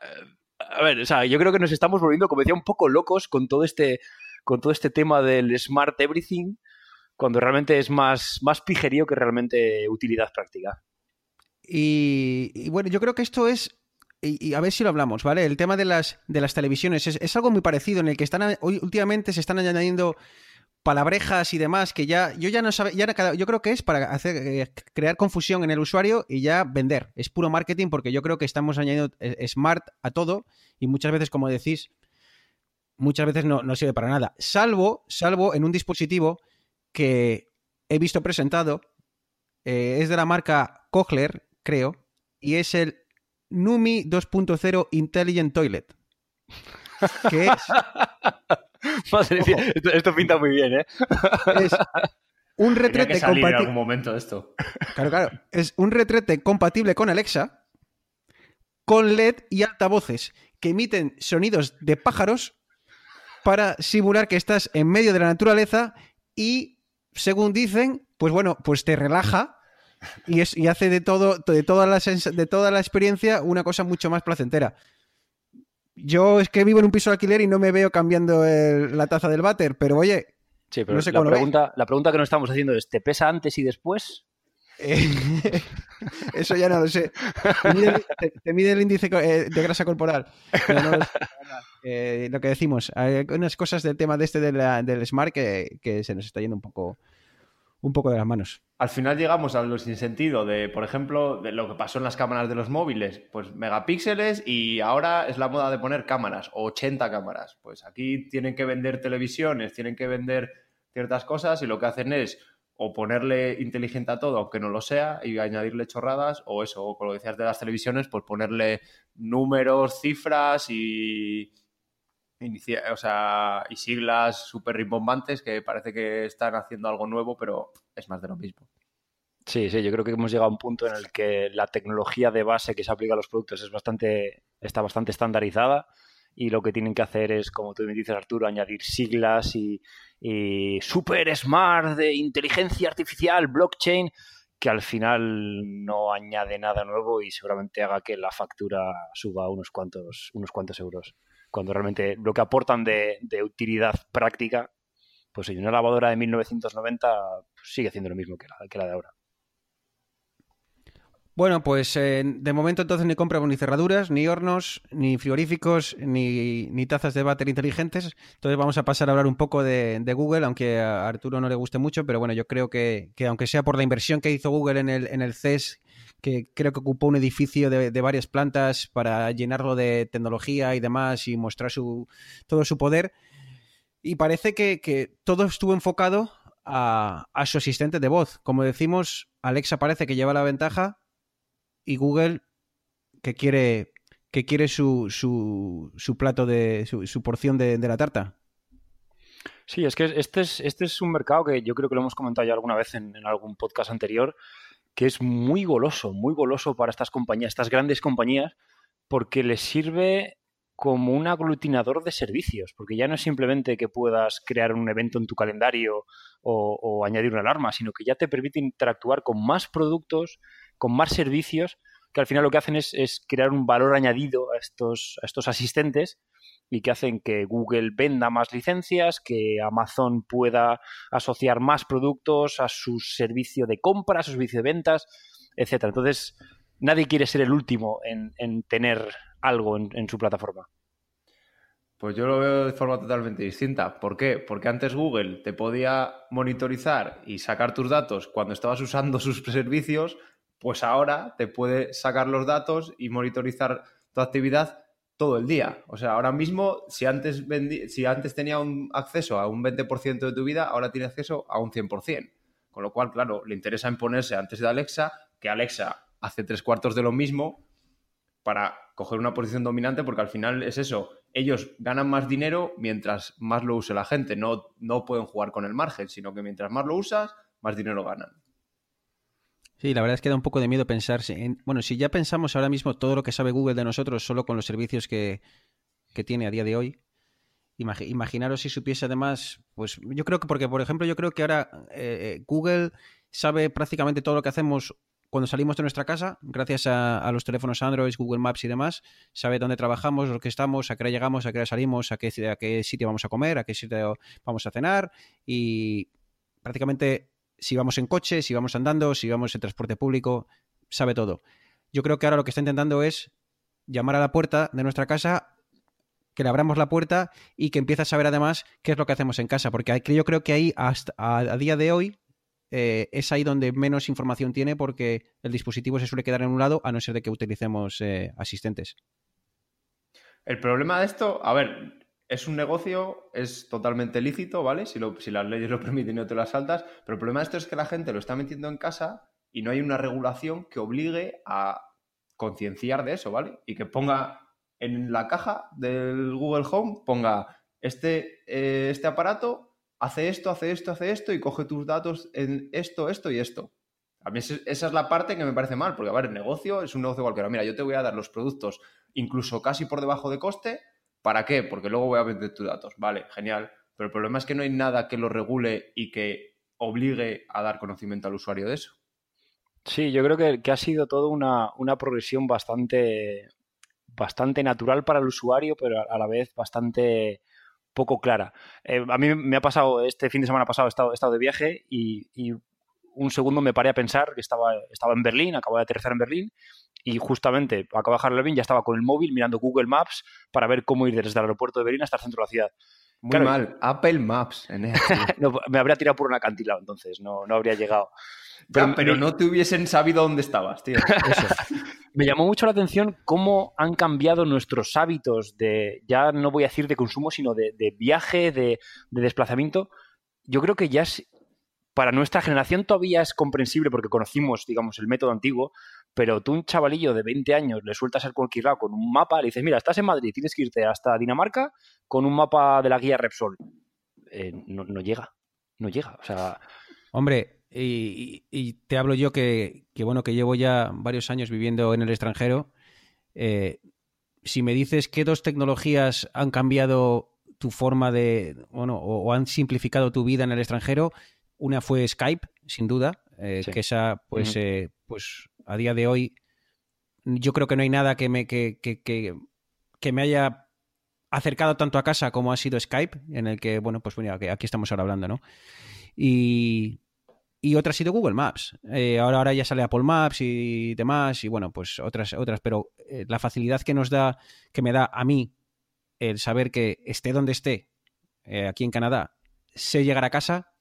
a ver, o sea, yo creo que nos estamos volviendo, como decía, un poco locos con todo este, con todo este tema del smart everything cuando realmente es más, más pijerío que realmente utilidad práctica. Y, bueno, yo creo que esto es, y, a ver si lo hablamos, ¿vale? El tema de las, de las televisiones es, algo muy parecido en el que están últimamente se están añadiendo palabrejas y demás que ya yo ya no sabe ya yo creo que es para hacer eh, crear confusión en el usuario y ya vender es puro marketing porque yo creo que estamos añadiendo eh, smart a todo y muchas veces como decís muchas veces no, no sirve para nada salvo salvo en un dispositivo que he visto presentado eh, es de la marca Kohler, creo, y es el Numi 2.0 Intelligent Toilet. <laughs> Que es... esto, pinta muy bien, ¿eh? Es un retrete compatible. en algún momento esto. Claro, claro. Es un retrete compatible con Alexa, con LED y altavoces que emiten sonidos de pájaros para simular que estás en medio de la naturaleza y según dicen, pues bueno, pues te relaja y, es, y hace de todo, de toda, la de toda la experiencia una cosa mucho más placentera. Yo es que vivo en un piso de alquiler y no me veo cambiando la taza del váter, pero oye, sí, pero la, pregunta, la pregunta que nos estamos haciendo es, ¿te pesa antes y después? Eh, <laughs> eso ya no lo sé. Te mide, el índice eh, de grasa corporal. Eh, lo que decimos, hay unas cosas del tema de este del Smart que, se nos está yendo un poco, un poco de las manos. Al final llegamos a lo sin sentido de, por ejemplo, de lo que pasó en las cámaras de los móviles, pues megapíxeles y ahora es la moda de poner cámaras, 80 cámaras. Pues aquí tienen que vender televisiones, tienen que vender ciertas cosas y lo que hacen es o ponerle inteligente a todo, aunque no lo sea, y añadirle chorradas, o eso, o como decías de las televisiones, pues ponerle números, cifras y, inicia- o sea, y siglas súper rimbombantes que parece que están haciendo algo nuevo, pero es más de lo mismo. Sí, sí, yo creo que hemos llegado a un punto en el que la tecnología de base que se aplica a los productos es bastante, está bastante estandarizada y lo que tienen que hacer es, como tú me dices, Arturo, añadir siglas y, y super smart de inteligencia artificial, blockchain, que al final no añade nada nuevo y seguramente haga que la factura suba unos cuantos, unos cuantos euros. Cuando realmente lo que aportan de, utilidad práctica, pues oye, una lavadora de 1990 sigue haciendo lo mismo que la, de ahora. Bueno, pues eh, de momento entonces ni compramos ni cerraduras, ni hornos, ni frigoríficos, ni, tazas de váter inteligentes. Entonces vamos a pasar a hablar un poco de, Google, aunque a Arturo no le guste mucho, pero bueno, yo creo que, que aunque sea por la inversión que hizo Google en el, en el CES, que creo que ocupó un edificio de, de varias plantas para llenarlo de tecnología y demás y mostrar su, todo su poder, y parece que, que todo estuvo enfocado a, a su asistente de voz. Como decimos, Alexa parece que lleva la ventaja y Google que quiere que quiere su, su, su plato de su, porción de, de, la tarta. Sí, es que este es, este es un mercado que yo creo que lo hemos comentado ya alguna vez en, en algún podcast anterior, que es muy goloso, muy goloso para estas compañías, estas grandes compañías, porque les sirve como un aglutinador de servicios, porque ya no es simplemente que puedas crear un evento en tu calendario o, añadir una alarma, sino que ya te permite interactuar con más productos, con más servicios que al final lo que hacen es, es crear un valor añadido a estos, a estos, asistentes y que hacen que Google venda más licencias, que Amazon pueda asociar más productos a su servicio de compra, a su servicio de ventas, etc. Entonces, nadie quiere ser el último en, en tener algo en, en su plataforma. Pues yo lo veo de forma totalmente distinta. ¿Por qué? Porque antes Google te podía monitorizar y sacar tus datos cuando estabas usando <laughs> sus servicios, pues ahora te puede sacar los datos y monitorizar tu actividad todo el día. O sea, ahora mismo, si antes, vendi si antes tenía un acceso a un 20% de tu vida, ahora tiene acceso a un 100%. Con lo cual, claro, le interesa imponerse antes de Alexa, que Alexa hace tres cuartos de lo mismo para coger una posición dominante, porque al final es eso. Ellos ganan más dinero mientras más lo use la gente. No, no pueden jugar con el margen, sino que mientras más lo usas, más dinero ganan. Sí, la verdad es que da un poco de miedo pensar. En, bueno, si ya pensamos ahora mismo todo lo que sabe Google de nosotros solo con los servicios que, que tiene a día de hoy, imag, imaginaros si supiese además, pues yo creo que, porque por ejemplo, yo creo que ahora eh, Google sabe prácticamente todo lo que hacemos cuando salimos de nuestra casa, gracias a, a, los teléfonos Android, Google Maps y demás, sabe dónde trabajamos, lo que estamos, a qué hora llegamos, a qué hora salimos, a qué, a qué sitio vamos a comer, a qué sitio vamos a cenar y prácticamente si vamos en coche, si vamos andando, si vamos en transporte público, sabe todo. Yo creo que ahora lo que está intentando es llamar a la puerta de nuestra casa, que le abramos la puerta y que empiece a saber además qué es lo que hacemos en casa, porque yo creo que ahí hasta a, día de hoy eh, es ahí donde menos información tiene porque el dispositivo se suele quedar en un lado a no ser de que utilicemos eh, asistentes. El problema de esto, a ver, es un negocio, es totalmente lícito, ¿vale? Si, las leyes lo <laughs> permiten y no te las saltas, pero el problema de esto es que la gente lo está metiendo en casa y no hay una regulación que obligue a concienciar de eso, ¿vale? Y que ponga en la caja del Google Home, ponga este, eh, este aparato hace esto, hace esto, hace esto y coge tus datos en esto, esto y esto. A mí esa es la parte que me parece mal, porque a ver, el negocio es un negocio cualquiera. Mira, yo te voy a dar los productos incluso casi por debajo de coste. ¿Para qué? Porque luego voy a vender tus datos. Vale, genial. Pero el problema es que no hay nada que lo regule y que obligue a dar conocimiento al usuario de eso. Sí, yo creo que, ha sido toda una, una, progresión bastante, bastante natural para el usuario, pero a, la vez bastante poco clara. Eh, a mí me ha pasado, este fin de semana pasado he estado, he estado de viaje y, y, un segundo me paré a pensar que estaba, estaba en Berlín, acabo de aterrizar en Berlín y justamente bajar el avión, ya estaba con el móvil mirando Google Maps para ver cómo ir desde el aeropuerto de Berlín hasta el centro de la ciudad. Muy claro, mal, Apple Maps. En <laughs> no, me habría tirado por un acantilado entonces, no, no habría llegado. Pero, ya, pero me... no te hubiesen sabido dónde estabas, tío. <laughs> Eso. me llamó mucho la atención cómo han cambiado nuestros hábitos de, ya no voy a decir de consumo, sino de, de viaje, de, de, desplazamiento. Yo creo que ya es, para nuestra generación todavía es comprensible porque conocimos, digamos, el método antiguo, pero tú un chavalillo de 20 años le sueltas al cualquier lado con un mapa, le dices, mira, estás en Madrid, tienes que irte hasta Dinamarca con un mapa de la guía Repsol. Eh, no, no llega, no llega. O sea, Hombre, y, te hablo yo que, que, bueno, que llevo ya varios años viviendo en el extranjero. eh, si me dices qué dos tecnologías han cambiado tu forma de, bueno, o, o han simplificado tu vida en el extranjero, una fue Skype, sin duda, eh, Sí. que esa, pues, eh, pues a día de hoy, yo creo que no hay nada que me, que, que- que- me haya acercado tanto a casa como ha sido Skype, en el que, bueno, pues bueno, aquí estamos ahora hablando, ¿no? Y, y otra ha sido Google Maps. Eh, ahora, ahora ya sale Apple Maps y demás, y bueno, pues otras, otras, pero eh, la facilidad que nos da, que me da a mí el saber que esté donde esté, eh, aquí en Canadá, sé llegar a casa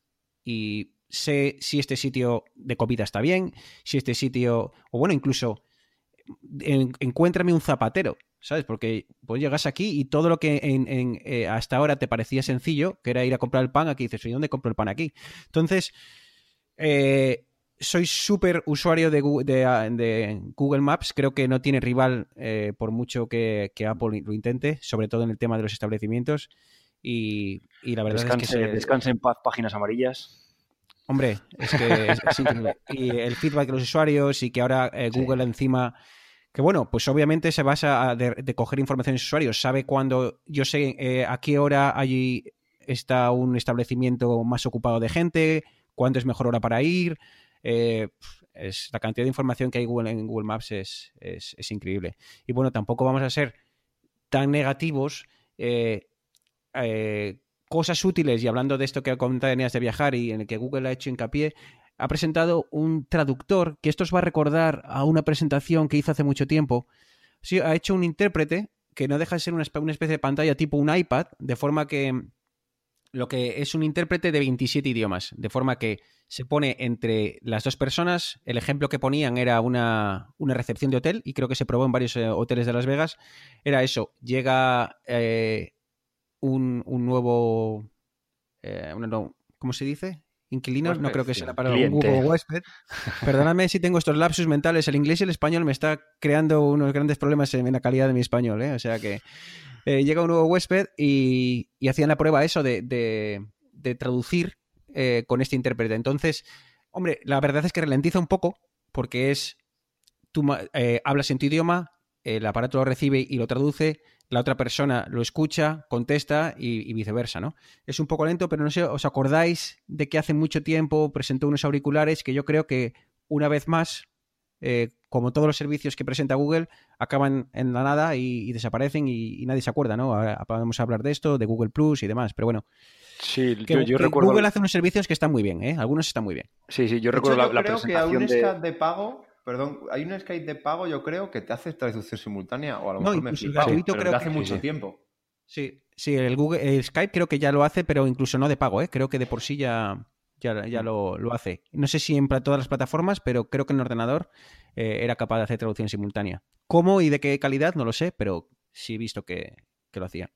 y sé si este sitio de comida está bien, si este sitio, o bueno, incluso en- encuéntrame un zapatero, ¿sabes? Porque pues llegas aquí y todo lo que en- en, eh, hasta ahora te parecía sencillo, que era ir a comprar el pan, aquí dices, ¿y dónde compro el pan aquí? Entonces, eh, soy súper usuario de, de, ah, de Google Maps. Creo que no tiene rival eh, por mucho que, que Apple lo intente, sobre todo en el tema de los establecimientos. Y, y la verdad descanse, es que se- descanse en paz, páginas amarillas. Hombre, es que es, es increíble. Y el feedback de los usuarios y que ahora eh, Sí. Google encima... Que bueno, pues obviamente se basa a de, de coger información de los usuarios. Sabe cuándo, yo sé eh, a qué hora allí está un establecimiento más ocupado de gente, cuándo es mejor hora para ir. Eh, es, la cantidad de información que hay Google- en Google Maps es, es- es increíble. Y bueno, tampoco vamos a ser tan negativos. eh, eh, cosas útiles, y hablando de esto que Eneas de viajar y en el que Google ha hecho hincapié, ha presentado un traductor que esto os va a recordar a una presentación que hizo hace mucho tiempo. Sí, ha hecho un intérprete que no deja de ser una especie de pantalla tipo un iPad, de forma que lo que es un intérprete de 27 idiomas, de forma que se pone entre las dos personas. El ejemplo que ponían era una, una recepción de hotel, y creo que se probó en varios eh, hoteles de Las Vegas. Era eso, llega eh, un, un nuevo... eh, una no- ¿Cómo se dice? Inquilino, no creo que sea para un Cliente. Google huésped. Perdóname si tengo estos lapsus mentales. El inglés y el español me está creando unos grandes problemas en, en la calidad de mi español. ¿eh? O sea que eh, llega un nuevo huésped y, y hacían la prueba eso de, de- de traducir eh, con este intérprete. Entonces, hombre, la verdad es que ralentiza un poco porque es, tú hablas en tu idioma, el aparato lo recibe y lo traduce, la otra persona lo escucha, contesta y, y viceversa, ¿no? Es un poco lento, pero no sé, ¿os acordáis de que hace mucho tiempo presentó unos auriculares que yo creo que una vez más, eh, como todos los servicios que presenta Google, acaban en la nada y, y desaparecen y, y nadie se acuerda, ¿no? Ahora podemos hablar de esto, de Google Plus y demás, pero bueno, Sí, que, yo, yo que recuerdo. Google hace unos servicios que están muy bien, ¿eh? Algunos están muy bien. Sí, sí, yo recuerdo hecho, la, la creo que a un presentación de. Skype de pago, perdón, hay un Skype de pago, yo creo que te hace traducción simultánea, o a lo No, mejor me he incluso el flipado, gratuito pero creo hace que- mucho sí, tiempo. Sí, sí, el Google, el Skype creo que ya lo hace, pero incluso no de pago, ¿eh? Creo que de por sí ya, ya, ya lo, lo hace. No sé si en todas las plataformas, pero creo que en ordenador eh, era capaz de hacer traducción simultánea. ¿Cómo y de qué calidad? No lo sé, pero sí he visto que, que lo hacía.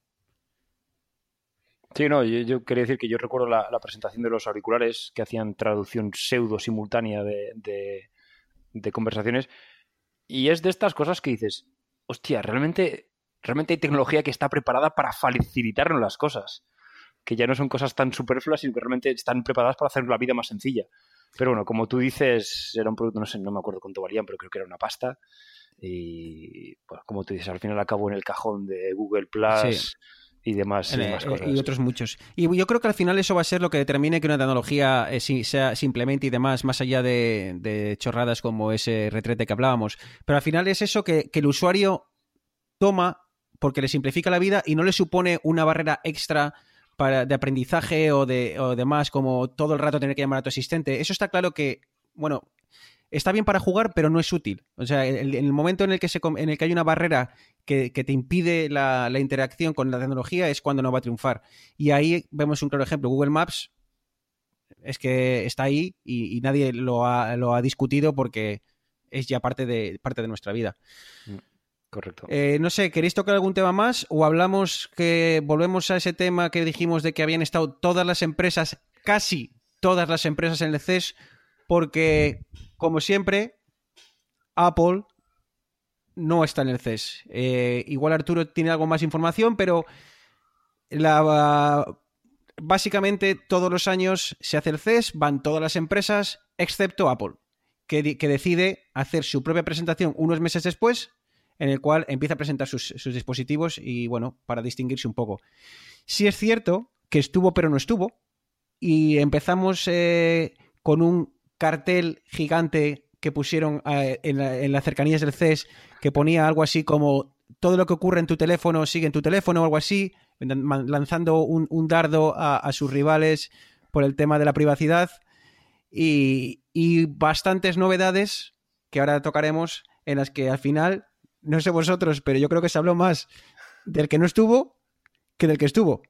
Sí, no, yo, yo quería decir que yo recuerdo la, la presentación de los auriculares que hacían traducción pseudo simultánea de, de- de conversaciones. Y es de estas cosas que dices, hostia, realmente, realmente hay tecnología que está preparada para facilitarnos las cosas. Que ya no son cosas tan superfluas, sino que realmente están preparadas para hacer la vida más sencilla. Pero bueno, como tú dices, era un producto, no sé, no me acuerdo cuánto valían, pero creo que era una pasta. Y pues, como tú dices, al final acabó en el cajón de Google Plus Sí. Y demás, y demás eh, cosas. y otros muchos. Y yo creo que al final eso va a ser lo que determine que una tecnología eh, si- sea simplemente y demás, más allá de, de chorradas como ese retrete que hablábamos. Pero al final es eso que, que el usuario toma porque le simplifica la vida y no le supone una barrera extra para, de aprendizaje o de o demás, como todo el rato tener que llamar a tu asistente. Eso está claro que, bueno, está bien para jugar, pero no es útil. O sea, el- en el momento en el que, se, en el que hay una barrera que, que te impide la, la interacción con la tecnología es cuando no va a triunfar. Y ahí vemos un claro ejemplo. Google Maps es que está ahí y, y nadie lo ha, lo ha discutido porque es ya parte de, parte de nuestra vida. Correcto. Eh, no sé, ¿queréis tocar algún tema más? ¿O hablamos que volvemos a ese tema que dijimos de que habían estado todas las empresas, casi todas las empresas en el CES, porque, como siempre, Apple no está en el CES. Eh, igual Arturo tiene algo más información, pero básicamente todos los años se hace el CES, van todas las empresas, excepto Apple, que, decide hacer su propia presentación unos meses después, en el cual empieza a presentar sus, dispositivos y bueno, para distinguirse un poco. Sí es cierto que estuvo pero no estuvo, y empezamos eh, con un cartel gigante que pusieron eh, en, en, las cercanías del CES que ponía algo así como todo lo que ocurre en tu teléfono sigue en tu teléfono o algo así, lanzando un, un dardo a, a, sus rivales por el tema de la privacidad y, y, bastantes novedades que ahora tocaremos en las que al final, no sé vosotros, pero yo creo que se habló más del que no estuvo que del que estuvo.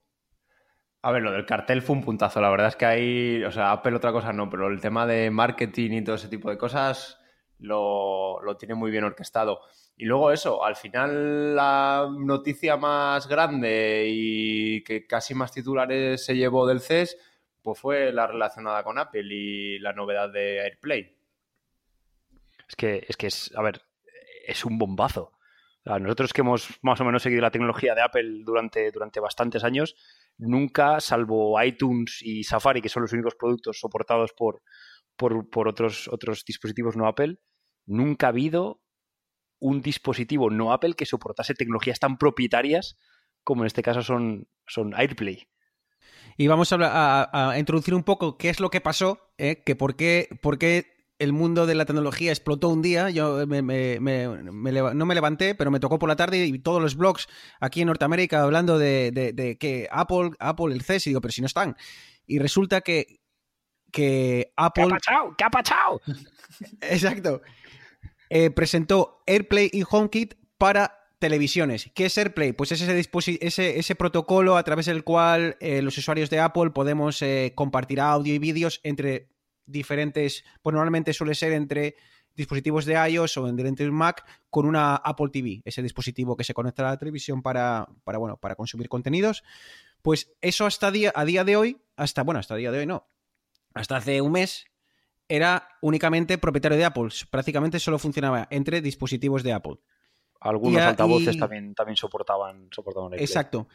A ver, lo del cartel fue un puntazo. La verdad es que ahí, o sea, Apple otra cosa no, pero el tema de marketing y todo ese tipo de cosas lo, lo, tiene muy bien orquestado. Y luego eso, al final la noticia más grande y que casi más titulares se llevó del CES, pues fue la relacionada con Apple y la novedad de AirPlay. Es que, es que es, a ver, es un bombazo. Nosotros que hemos más o menos seguido la tecnología de Apple durante, durante bastantes años, nunca, salvo iTunes y Safari, que son los únicos productos soportados por, por, otros, otros dispositivos no Apple, nunca ha habido un dispositivo no Apple que soportase tecnologías tan propietarias como en este caso son, son AirPlay. Y vamos a, introducir un poco qué es lo que pasó, eh, que por qué, por qué el mundo de la tecnología explotó un día. Yo me, me, me, no me levanté, pero me tocó por la tarde y todos los blogs aquí en Norteamérica hablando de, de, de que Apple, Apple, el CES, y digo, pero si no están. Y resulta que, que Apple. ¿Qué ha ha? <laughs> Exacto. Eh, presentó AirPlay y HomeKit para televisiones. ¿Qué es AirPlay? Pues es ese, ese, ese protocolo a través del cual eh, los usuarios de Apple podemos eh, compartir audio y vídeos entre diferentes, pues normalmente suele ser entre dispositivos de iOS o entre un Mac con una Apple TV, ese dispositivo que se conecta a la televisión para, para, bueno, para consumir contenidos. Pues eso hasta día, a día de hoy, hasta, bueno, hasta día de hoy no, hasta hace un mes, era únicamente propietario de Apple. Prácticamente solo funcionaba entre dispositivos de Apple. Algunos y, altavoces y... también, también soportaban, soportaban el Exacto.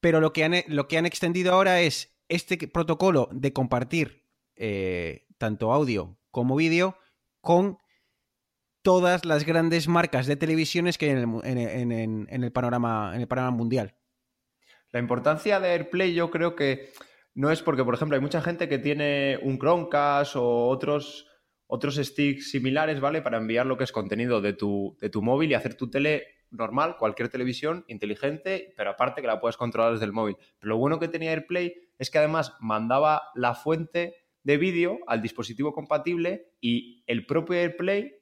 Pero lo que, han, lo que han extendido ahora es este protocolo de compartir eh, tanto audio como vídeo, con todas las grandes marcas de televisiones que hay en el, panorama mundial. La importancia de AirPlay yo creo que no es porque, por ejemplo, hay mucha gente que tiene un Chromecast o otros, otros sticks similares, ¿vale? Para enviar lo que es contenido de tu, de tu móvil y hacer tu tele normal, cualquier televisión inteligente, pero aparte que la puedes controlar desde el móvil. Pero lo bueno que tenía AirPlay es que además mandaba la fuente de vídeo al dispositivo compatible y el propio AirPlay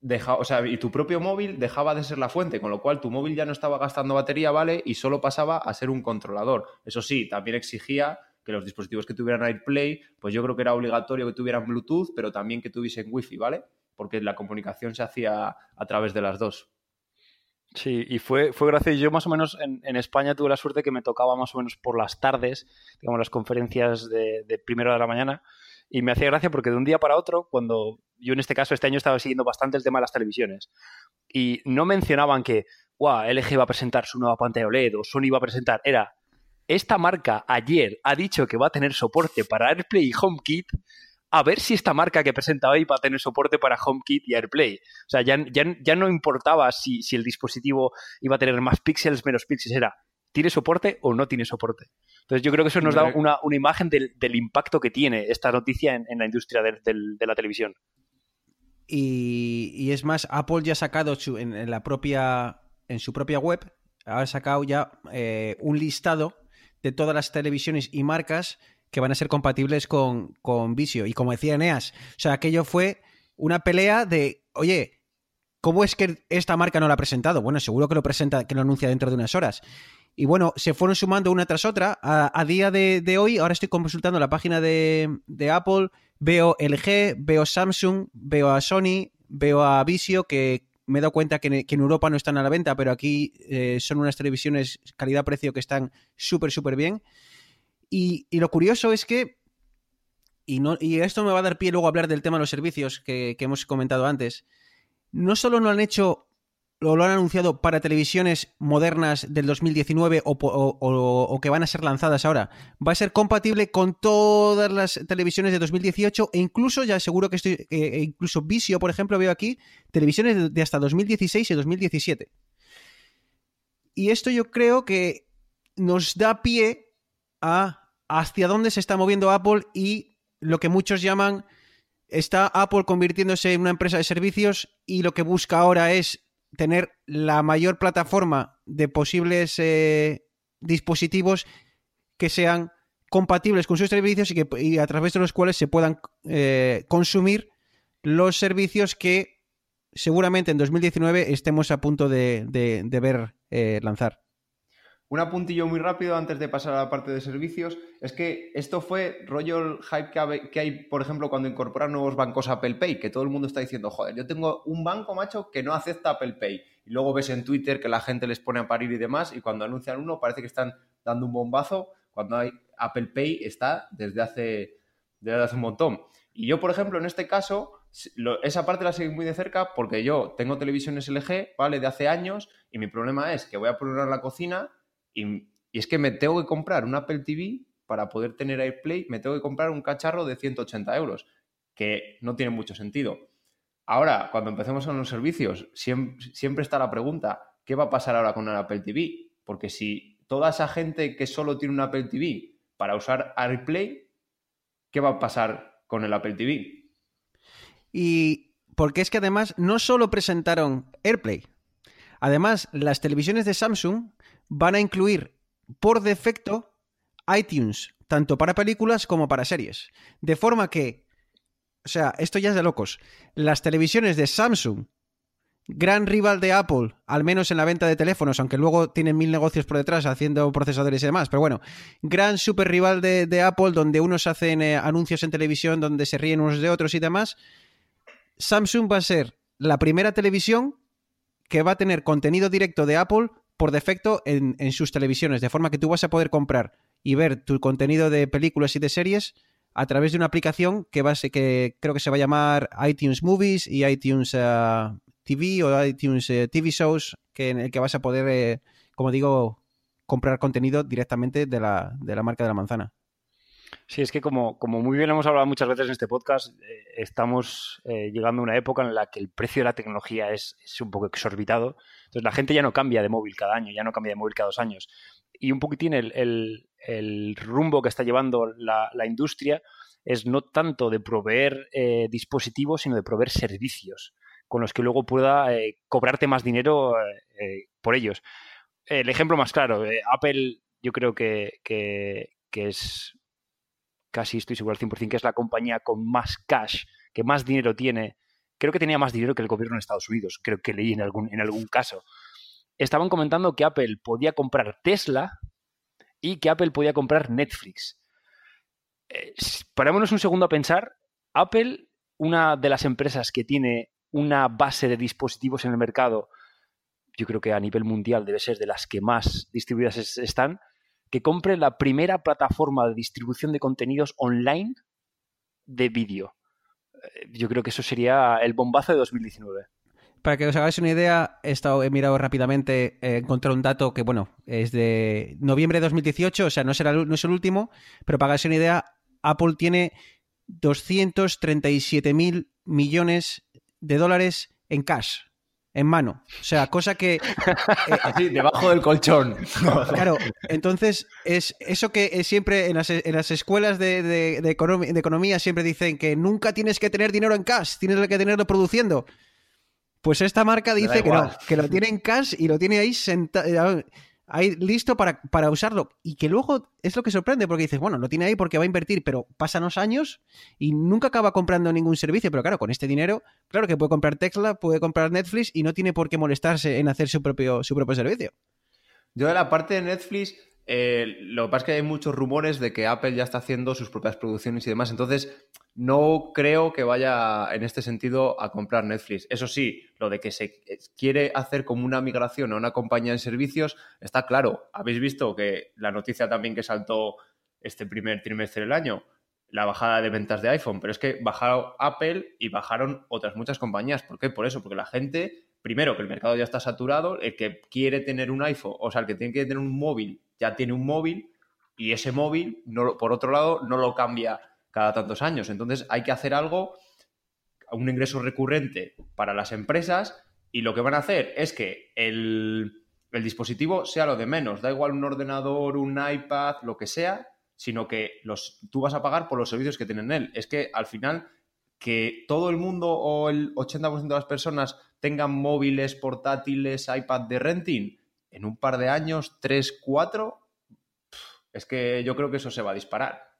deja, o sea, y tu propio móvil dejaba de ser la fuente, con lo cual tu móvil ya no estaba gastando batería, ¿vale? Y solo pasaba a ser un controlador. Eso sí, también exigía que los dispositivos que tuvieran AirPlay, pues yo creo que era obligatorio que tuvieran Bluetooth, pero también que tuviesen Wi-Fi, ¿vale? Porque la comunicación se hacía a través de las dos. Sí, y fue, fue gracioso. Yo más o menos en, en, España tuve la suerte que me tocaba más o menos por las tardes, digamos, las conferencias de, de primera de la mañana, y me hacía gracia porque de un día para otro, cuando yo en este caso este año estaba siguiendo bastante el tema de las televisiones, y no mencionaban que, wow, LG va a presentar su nueva pantalla OLED o Sony va a presentar, era, esta marca ayer ha dicho que va a tener soporte para AirPlay y HomeKit, a ver si esta marca que presenta hoy va a tener soporte para HomeKit y AirPlay. O sea, ya, ya, ya no importaba si, si, el dispositivo iba a tener más píxeles, menos píxeles, era, ¿tiene soporte o no tiene soporte? Entonces yo creo que eso nos da una, una imagen del, del, impacto que tiene esta noticia en, en la industria de, de, de, la televisión. Y, y, es más, Apple ya ha sacado su, en, en, la propia, en su propia web, ha sacado ya eh, un listado de todas las televisiones y marcas que van a ser compatibles con, con Visio. Y como decía Eneas, o sea, aquello fue una pelea de, oye, ¿cómo es que esta marca no la ha presentado? Bueno, seguro que lo presenta, que lo anuncia dentro de unas horas. Y bueno, se fueron sumando una tras otra. A, día de, hoy, ahora estoy consultando la página de, de, Apple, veo LG, veo Samsung, veo a Sony, veo a Visio, que me he dado cuenta que, que en Europa no están a la venta, pero aquí eh, son unas televisiones calidad-precio que están súper, súper bien. Y, lo curioso es que, y, no, y esto me va a dar pie luego a hablar del tema de los servicios que, hemos comentado antes, no solo no han hecho o lo han anunciado para televisiones modernas del 2019 o, o- o- o que van a ser lanzadas ahora. Va a ser compatible con todas las televisiones de 2018 e incluso, ya seguro que estoy, que- e incluso Visio, por ejemplo, veo aquí, televisiones de, de hasta 2016 y 2017. Y esto yo creo que nos da pie a hacia dónde se está moviendo Apple y lo que muchos llaman está Apple convirtiéndose en una empresa de servicios y lo que busca ahora es tener la mayor plataforma de posibles eh, dispositivos que sean compatibles con sus servicios y, que, a través de los cuales se puedan eh, consumir los servicios que seguramente en 2019 estemos a punto de, de- de ver eh, lanzar. Un apuntillo muy rápido antes de pasar a la parte de servicios. Es que esto fue rollo hype que hay, por ejemplo, cuando incorporan nuevos bancos Apple Pay, que todo el mundo está diciendo, joder, yo tengo un banco, macho, que no acepta Apple Pay. Y luego ves en Twitter que la gente les pone a parir y demás, y cuando anuncian uno parece que están dando un bombazo, cuando hay Apple Pay está desde hace, desde hace un montón. Y yo, por ejemplo, en este caso, esa parte la seguí muy de cerca porque yo tengo televisiones LG, ¿vale? De hace años, y mi problema es que voy a poner la cocina y, es que me tengo que comprar un Apple TV para poder tener AirPlay, me tengo que comprar un cacharro de 180 euros, que no tiene mucho sentido. Ahora, cuando empecemos con los servicios, siempre, siempre está la pregunta, ¿qué va a pasar ahora con el Apple TV? Porque si toda esa gente que solo tiene un Apple TV para usar AirPlay, ¿qué va a pasar con el Apple TV? Y porque es que además no solo presentaron AirPlay, además las televisiones de Samsung van a incluir por defecto iTunes, tanto para películas como para series. De forma que, o sea, esto ya es de locos. Las televisiones de Samsung, gran rival de Apple, al menos en la venta de teléfonos, aunque luego tienen mil negocios por detrás haciendo procesadores y demás, pero bueno, gran super rival de, Apple, donde unos hacen eh, anuncios en televisión, donde se ríen unos de otros y demás. Samsung va a ser la primera televisión que va a tener contenido directo de Apple por defecto en, en sus televisiones, de forma que tú vas a poder comprar y ver tu contenido de películas y de series a través de una aplicación que, va a ser- que creo que se va a llamar iTunes Movies y iTunes eh, TV o iTunes eh, TV Shows, que, en el que vas a poder, eh, como digo, comprar contenido directamente de la, de la marca de la manzana. Sí, es que como, como muy bien hemos hablado muchas veces en este podcast, eh, estamos eh, llegando a una época en la que el precio de la tecnología es, un poco exorbitado. Entonces la gente ya no cambia de móvil cada año, ya no cambia de móvil cada dos años. Y un poquitín el, el- rumbo que está llevando la, la industria es no tanto de proveer eh, dispositivos, sino de proveer servicios con los que luego pueda cobrarte más dinero por ellos. El ejemplo más claro, Apple yo creo que- que es casi estoy seguro al 100% que es la compañía con más cash, que más dinero tiene. Creo que tenía más dinero que el gobierno de Estados Unidos, creo que leí en algún, en algún caso. Estaban comentando que Apple podía comprar Tesla y que Apple podía comprar Netflix. Eh, parémonos un segundo a pensar. Apple, una de las empresas que tiene una base de dispositivos en el mercado, yo creo que a nivel mundial debe ser de las que más distribuidas es- están, que compre la primera plataforma de distribución de contenidos online de vídeo. Eh, Yo creo que eso sería el bombazo de 2019. Para que os hagáis una idea, he, mirado rápidamente, he encontrado un dato que, bueno, es de noviembre de 2018, o sea, no, será, no es el último, pero para que hagáis una idea, Apple tiene 237 mil millones de dólares en cash, en mano. O sea, cosa que, <laughs> Así, debajo del colchón. <laughs> claro, entonces, es eso que es siempre en las, en las escuelas de, de- de economía siempre dicen que nunca tienes que tener dinero en cash, tienes que tenerlo produciendo. Pues esta marca dice que no, que lo tiene en cash y lo tiene ahí sentado, ahí listo para, para usarlo. Y que luego es lo que sorprende, porque dices, bueno, lo tiene ahí porque va a invertir, pero pasan los años y nunca acaba comprando ningún servicio. Pero claro, con este dinero, claro que puede comprar Tesla, puede comprar Netflix y no tiene por qué molestarse en hacer su propio, su propio servicio. Yo de la parte de Netflix, eh, lo que pasa es que hay muchos rumores de que Apple ya está haciendo sus propias producciones y demás, entonces no creo que vaya en este sentido a comprar Netflix. Eso sí, lo de que se quiere hacer como una migración a una compañía de servicios está claro. Habéis visto que la noticia también que saltó este primer trimestre del año, la bajada de ventas de iPhone, pero es que bajaron Apple y bajaron otras muchas compañías. ¿Por qué? Por eso, porque la gente, primero, que el mercado ya está saturado, el que quiere tener un iPhone, o sea, el que tiene que tener un móvil, ya tiene un móvil, y ese móvil, no, por otro lado, no lo cambia cada tantos años. Entonces hay que hacer algo, un ingreso recurrente para las empresas, y lo que van a hacer es que el, el dispositivo sea lo de menos, da igual un ordenador, un iPad, lo que sea, sino que los, tú vas a pagar por los servicios que tienen él. Es que al final que todo el mundo o el 80% de las personas tengan móviles, portátiles, iPad de renting, en un par de años, 3, 4, es que yo creo que eso se va a disparar.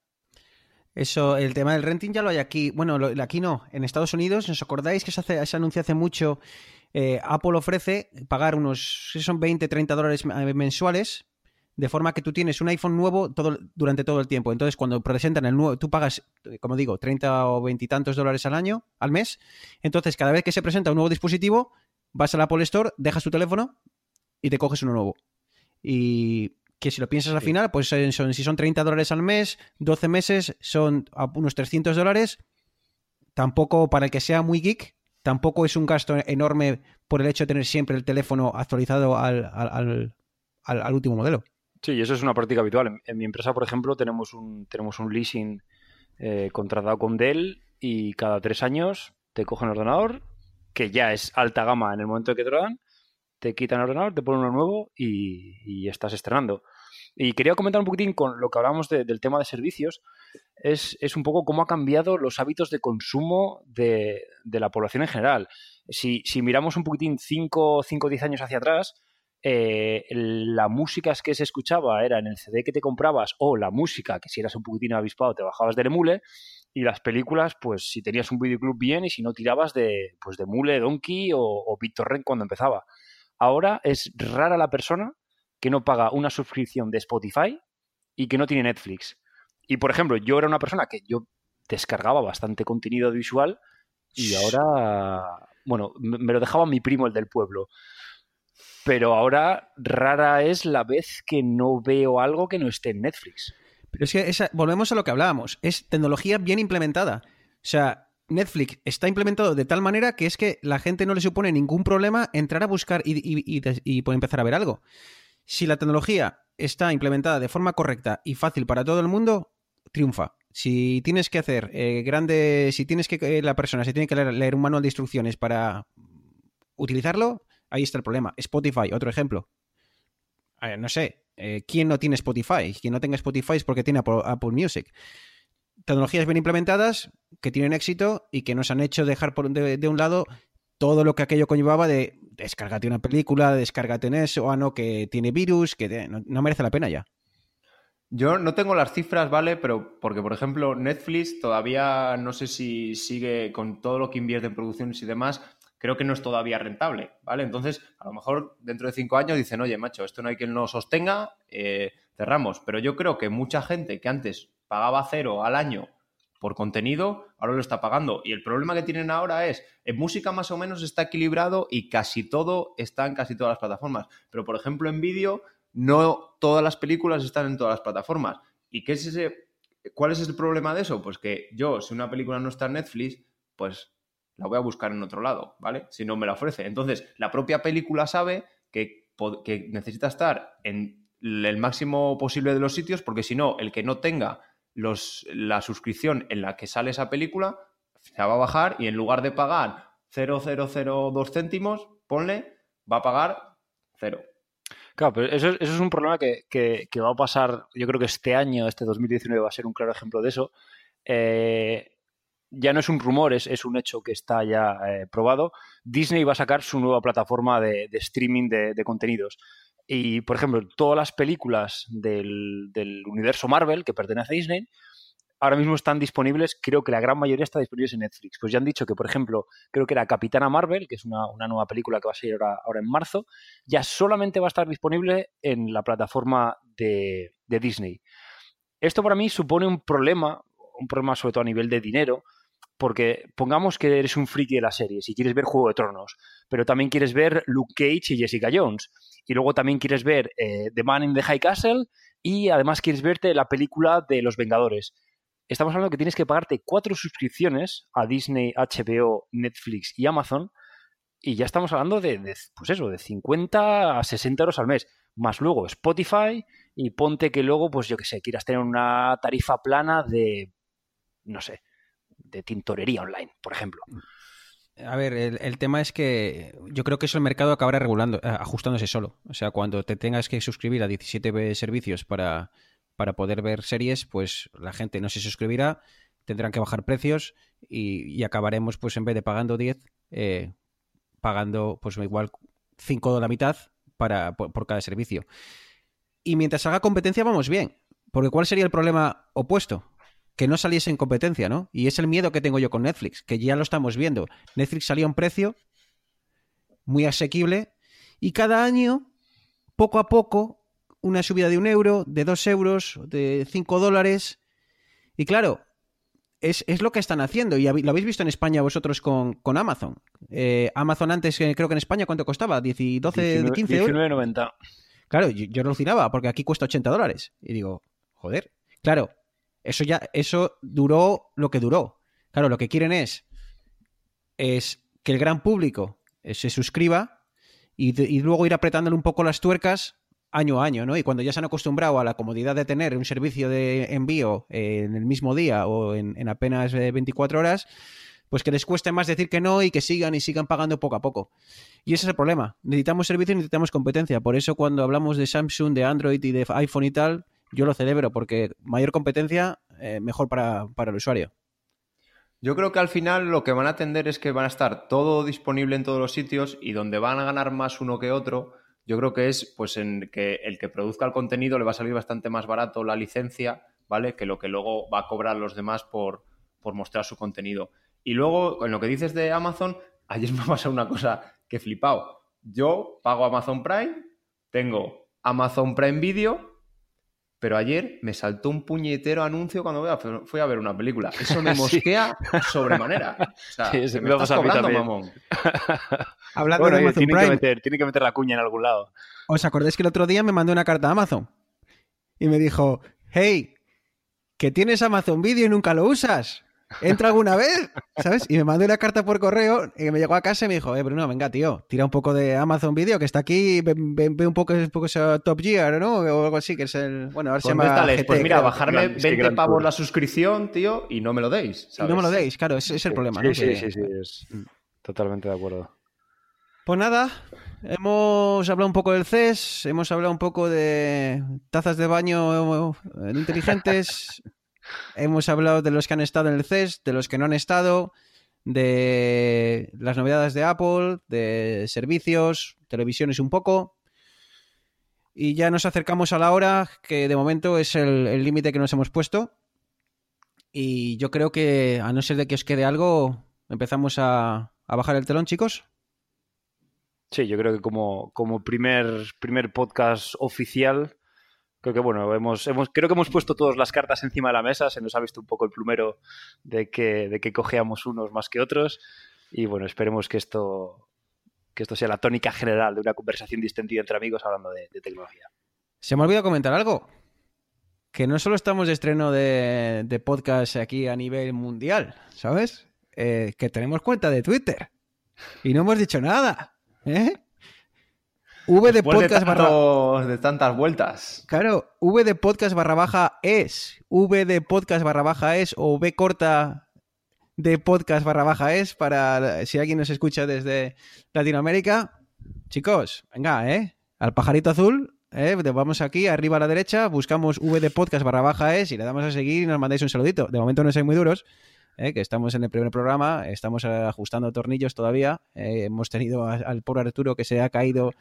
Eso, el tema del renting ya lo hay aquí. Bueno, lo, aquí no. En Estados Unidos, ¿os acordáis que se, hace, se anunció hace mucho? Eh, Apple ofrece pagar unos, si son 20, 30 dólares mensuales de forma que tú tienes un iPhone nuevo todo, durante todo el tiempo. Entonces, cuando presentan el nuevo, tú pagas, como digo, 30 o 20 y tantos dólares al año, al mes. Entonces, cada vez que se presenta un nuevo dispositivo, vas a la Apple Store, dejas tu teléfono y te coges uno nuevo. Y que si lo piensas al final, pues son, si son 30 dólares al mes, 12 meses, son unos 300 dólares. Tampoco, para el que sea muy geek, tampoco es un gasto enorme por el hecho de tener siempre el teléfono actualizado al, al, al último modelo. Sí, y eso es una práctica habitual. En, mi empresa, por ejemplo, tenemos un, tenemos un leasing eh, contratado con Dell y cada tres años te cogen el ordenador, que ya es alta gama en el momento que te lo dan, te quitan el ordenador, te ponen uno nuevo y, estás estrenando. Y quería comentar un poquitín con lo que hablábamos del tema de servicios, es, un poco cómo ha cambiado los hábitos de consumo de, la población en general. Si, si miramos un poquitín 5 o 10 años hacia atrás, eh, la música que se escuchaba era en el CD que te comprabas o la música que si eras un poquitín avispado te bajabas del emule y las películas pues si tenías un videoclub bien y si no tirabas de pues de Mule, Donkey o, o BitTorrent cuando empezaba. Ahora es rara la persona que no paga una suscripción de Spotify y que no tiene Netflix. Y por ejemplo, yo era una persona que yo descargaba bastante contenido visual y ahora, bueno, me lo dejaba mi primo, el del pueblo pero ahora rara es la vez que no veo algo que no esté en Netflix. Pero es que volvemos a lo que hablábamos, es tecnología bien implementada. O sea, Netflix está implementado de tal manera que es que la gente no le supone ningún problema entrar a buscar y, y, empezar a ver algo. Si la tecnología está implementada de forma correcta y fácil para todo el mundo, triunfa. Si tienes que hacer eh, grande, si tienes que eh, la persona se tiene que leer, un manual de instrucciones para utilizarlo, ahí está el problema. Spotify, otro ejemplo. no sé, eh, ¿quién no tiene Spotify? Quien no tenga Spotify es porque tiene Apple, Music. Tecnologías bien implementadas, que tienen éxito y que nos han hecho dejar por de, un lado todo lo que aquello conllevaba de descárgate una película, descárgate en eso, ah, no, que tiene virus, que no, merece la pena ya. Yo no tengo las cifras, ¿vale? Pero porque, por ejemplo, Netflix todavía no sé si sigue con todo lo que invierte en producciones y demás, creo que no es todavía rentable, ¿vale? Entonces, a lo mejor dentro de cinco años dicen, oye, macho, esto no hay quien lo sostenga, eh, cerramos. Pero yo creo que mucha gente que antes pagaba cero al año por contenido, ahora lo está pagando. Y el problema que tienen ahora es, en música más o menos está equilibrado y casi todo está en casi todas las plataformas. Pero, por ejemplo, en vídeo, no todas las películas están en todas las plataformas. ¿Y qué es ese, cuál es el problema de eso? Pues que yo, si una película no está en Netflix, pues la voy a buscar en otro lado, ¿vale? Si no me la ofrece. Entonces, la propia película sabe que, necesita estar en el máximo posible de los sitios, porque si no, el que no tenga los, la suscripción en la que sale esa película, se va a bajar y en lugar de pagar 0,002 céntimos, ponle, va a pagar cero. Claro, pero eso, eso es un problema que, que, va a pasar, yo creo que este año, este 2019, va a ser un claro ejemplo de eso. Eh, ya no es un rumor, es, un hecho que está ya eh, probado. Disney va a sacar su nueva plataforma de, streaming de, contenidos. Y, por ejemplo, todas las películas del, universo Marvel que pertenece a Disney ahora mismo están disponibles, creo que la gran mayoría está disponible en Netflix. Pues ya han dicho que, por ejemplo, creo que era Capitana Marvel, que es una, nueva película que va a salir ahora, ahora, en marzo, ya solamente va a estar disponible en la plataforma de, de Disney. Esto para mí supone un problema, un problema sobre todo a nivel de dinero, porque pongamos que eres un friki de la serie, si quieres ver Juego de Tronos, pero también quieres ver Luke Cage y Jessica Jones, y luego también quieres ver eh, The Man in the High Castle, y además quieres verte la película de Los Vengadores. estamos hablando que tienes que pagarte cuatro suscripciones a Disney, HBO, Netflix y Amazon y ya estamos hablando de, de, pues eso, de 50 a 60 euros al mes, más luego Spotify y ponte que luego, pues yo que sé, quieras tener una tarifa plana de, no sé, de tintorería online, por ejemplo. A ver, el, tema es que yo creo que eso el mercado acabará regulando, eh, ajustándose solo. O sea, cuando te tengas que suscribir a 17 servicios para, para poder ver series, pues la gente no se suscribirá, tendrán que bajar precios y, y acabaremos, pues en vez de pagando 10, eh, pagando pues igual 5 de la mitad para, por, por cada servicio. Y mientras haga competencia vamos bien. Porque ¿cuál sería el problema opuesto? Que no saliese en competencia, ¿no? Y es el miedo que tengo yo con Netflix, que ya lo estamos viendo. Netflix salía a un precio muy asequible y cada año, poco a poco, una subida de un euro, de dos euros, de cinco dólares. Y claro, es, es, lo que están haciendo. Y lo habéis visto en España vosotros con, con Amazon. Eh, Amazon antes, creo que en España, ¿cuánto costaba? ¿10, 12, 19, 15 euros? 19,90. Claro, yo, yo alucinaba porque aquí cuesta 80 dólares. Y digo, joder. Claro, eso ya, eso duró lo que duró. Claro, lo que quieren es, es que el gran público se suscriba y, y, luego ir apretándole un poco las tuercas año a año, ¿no? Y cuando ya se han acostumbrado a la comodidad de tener un servicio de envío en el mismo día o en, en apenas 24 horas, pues que les cueste más decir que no y que sigan y sigan pagando poco a poco. Y ese es el problema. Necesitamos servicio y necesitamos competencia. Por eso cuando hablamos de Samsung, de Android y de iPhone y tal, yo lo celebro porque mayor competencia, eh, mejor para, para, el usuario. Yo creo que al final lo que van a atender es que van a estar todo disponible en todos los sitios y donde van a ganar más uno que otro, yo creo que es pues en que el que produzca el contenido le va a salir bastante más barato la licencia, ¿vale? Que lo que luego va a cobrar los demás por, por mostrar su contenido. Y luego, en lo que dices de Amazon, <laughs> ayer me ha pasado una cosa que he flipado. Yo pago Amazon Prime, tengo Amazon Prime Video pero ayer me saltó un puñetero anuncio cuando fui a ver una película. Eso me <laughs> mosquea sí. sobremanera. O sea, <laughs> sí, se me, me estás cobrando, mamón. <laughs> Hablando bueno, de Amazon tiene Prime, que, meter, tiene que meter la cuña en algún lado. ¿Os acordáis que el otro día me mandó una carta a Amazon? Y me dijo, hey, que tienes Amazon Video y nunca lo usas. ¿Entra alguna vez? ¿Sabes? Y me mandó una carta por correo y me llegó a casa y me dijo, eh, Bruno, venga, tío, tira un poco de Amazon Video, que está aquí, ve, ve, ve un poco, un poco ese Top Gear, ¿no? O algo así, que es el... Bueno, ahora se llama GT, Pues mira, bajarme 20 pavos la suscripción, tío, y no me lo deis, ¿sabes? Y no me lo deis, claro, ese es el problema, sí, ¿no? Sí, sí, sí, es totalmente de acuerdo. Pues nada, hemos hablado un poco del CES, hemos hablado un poco de tazas de baño inteligentes, <laughs> hemos hablado de los que han estado en el CES, de los que no han estado, de las novedades de Apple, de servicios, televisiones un poco. Y ya nos acercamos a la hora, que de momento es el límite que nos hemos puesto. Y yo creo que, a no ser de que os quede algo, empezamos a, bajar el telón, chicos. Sí, yo creo que como, primer podcast oficial, creo que bueno, hemos, hemos, creo que hemos puesto todas las cartas encima de la mesa, se nos ha visto un poco el plumero de que, de que unos más que otros. Y bueno, esperemos que esto, que esto sea la tónica general de una conversación distendida entre amigos hablando de, de tecnología. Se me ha olvidado comentar algo. Que no solo estamos de estreno de, de podcast aquí a nivel mundial, ¿sabes? Eh, que tenemos cuenta de Twitter. Y no hemos dicho nada. ¿Eh? V de podcast de, barra... de tantas vueltas. Claro, V de podcast barra baja es. V de podcast barra baja es o V corta de podcast barra baja es para si alguien nos escucha desde Latinoamérica. Chicos, venga, ¿eh? Al pajarito azul, ¿eh? Vamos aquí, arriba a la derecha, buscamos V de podcast barra baja es y le damos a seguir y nos mandáis un saludito. De momento no sois muy duros. ¿eh? que estamos en el primer programa, estamos ajustando tornillos todavía. Eh, hemos tenido a, al pobre Arturo que se ha caído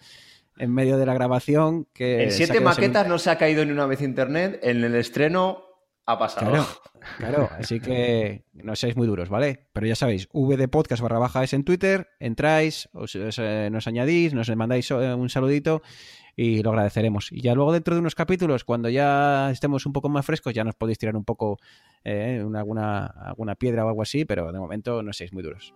en medio de la grabación. Que en siete maquetas no se ha caído ni una vez internet, en el estreno ha pasado. Claro, <laughs> claro, así que no seáis muy duros, ¿vale? Pero ya sabéis, V de podcast barra baja es en Twitter, entráis, os, os, eh, nos añadís, nos mandáis eh, un saludito y lo agradeceremos. Y ya luego dentro de unos capítulos, cuando ya estemos un poco más frescos, ya nos podéis tirar un poco eh, una, alguna, alguna piedra o algo así, pero de momento no seáis muy duros.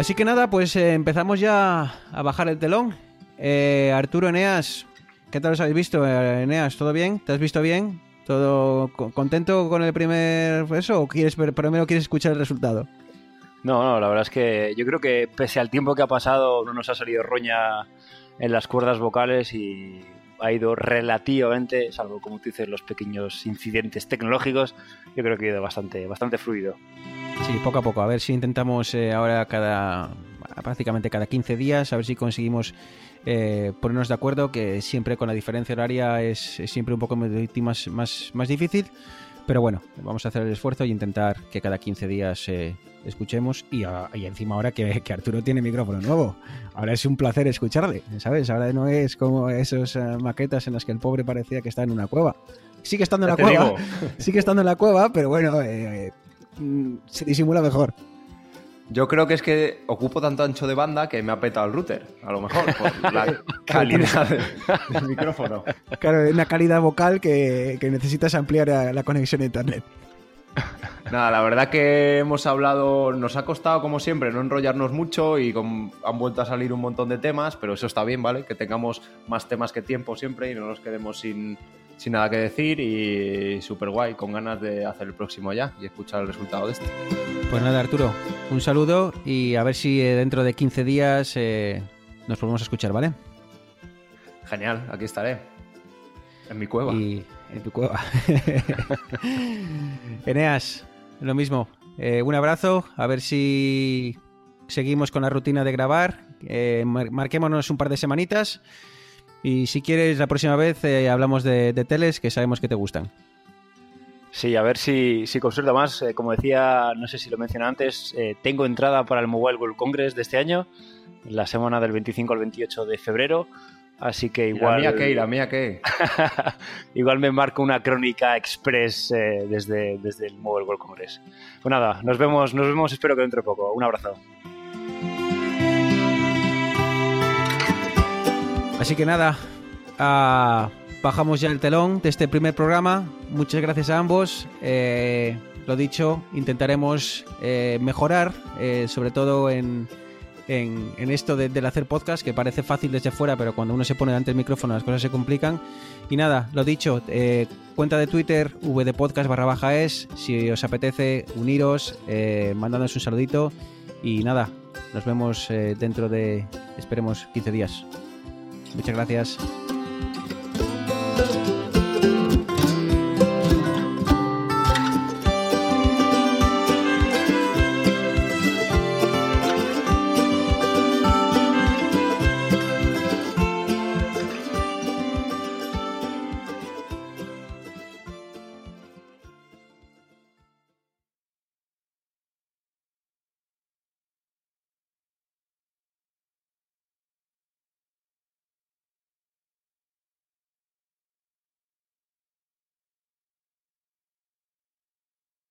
Así que nada, pues eh, empezamos ya a bajar el telón. Eh, Arturo Eneas, ¿qué tal os habéis visto, eh, Eneas? ¿Todo bien? ¿Te has visto bien? ¿Todo co- contento con el primer eso o quieres primero quieres escuchar el resultado? No, no, la verdad es que yo creo que pese al tiempo que ha pasado no nos ha salido roña en las cuerdas vocales y ha ido relativamente, salvo como tú dices, los pequeños incidentes tecnológicos, yo creo que ha ido bastante, bastante fluido. Sí, poco a poco. A ver si intentamos eh, ahora cada prácticamente cada 15 días, a ver si conseguimos eh, ponernos de acuerdo, que siempre con la diferencia horaria es, es siempre un poco más, más, más difícil. Pero bueno, vamos a hacer el esfuerzo y intentar que cada 15 días eh, escuchemos. Y, a- y encima ahora que, que Arturo tiene micrófono nuevo. Ahora es un placer escucharle, ¿sabes? Ahora no es como esas maquetas en las que el pobre parecía que está en una cueva. Sigue estando en la cueva, digo. <laughs> sigue estando en la cueva, pero bueno, eh, se disimula mejor. Yo creo que es que ocupo tanto ancho de banda que me ha petado el router, a lo mejor, por <laughs> la calidad del, del micrófono. Claro, una calidad vocal que, que necesitas ampliar a la conexión a internet. <laughs> Nada, la verdad que hemos hablado, nos ha costado como siempre no enrollarnos mucho y con- han vuelto a salir un montón de temas, pero eso está bien, ¿vale? Que tengamos más temas que tiempo siempre y no nos quedemos sin, sin nada que decir y súper guay, con ganas de hacer el próximo ya y escuchar el resultado de este. Pues nada, Arturo, un saludo y a ver si eh, dentro de 15 días eh, nos volvemos a escuchar, ¿vale? Genial, aquí estaré. En mi cueva. Y en tu cueva. <laughs> Eneas, lo mismo. Eh, un abrazo, a ver si seguimos con la rutina de grabar. Eh, mar- marquémonos un par de semanitas. Y si quieres, la próxima vez eh, hablamos de, teles que sabemos que te gustan. Sí, a ver si, si con suerte más, como decía, no sé si lo mencioné antes, tengo entrada para el Mobile World Congress de este año, la semana del 25 al 28 de febrero, así que ¿Y la igual... mía qué? ¿Y la mía qué? <laughs> igual me marco una crónica express eh, desde, desde el Mobile World Congress. Pues nada, nos vemos, nos vemos espero que dentro de poco. Un abrazo. Así que nada, ah, bajamos ya el telón de este primer programa. Muchas gracias a ambos. Eh, lo dicho, intentaremos eh, mejorar, eh, sobre todo en, en- esto de- del hacer podcast, que parece fácil desde fuera, pero cuando uno se pone delante del micrófono las cosas se complican. Y nada, lo dicho, eh, cuenta de Twitter, vdpodcast barra baja es, si os apetece uniros, eh, mandándonos un saludito. Y nada, nos vemos eh, dentro de, esperemos, 15 días. Muchas gracias.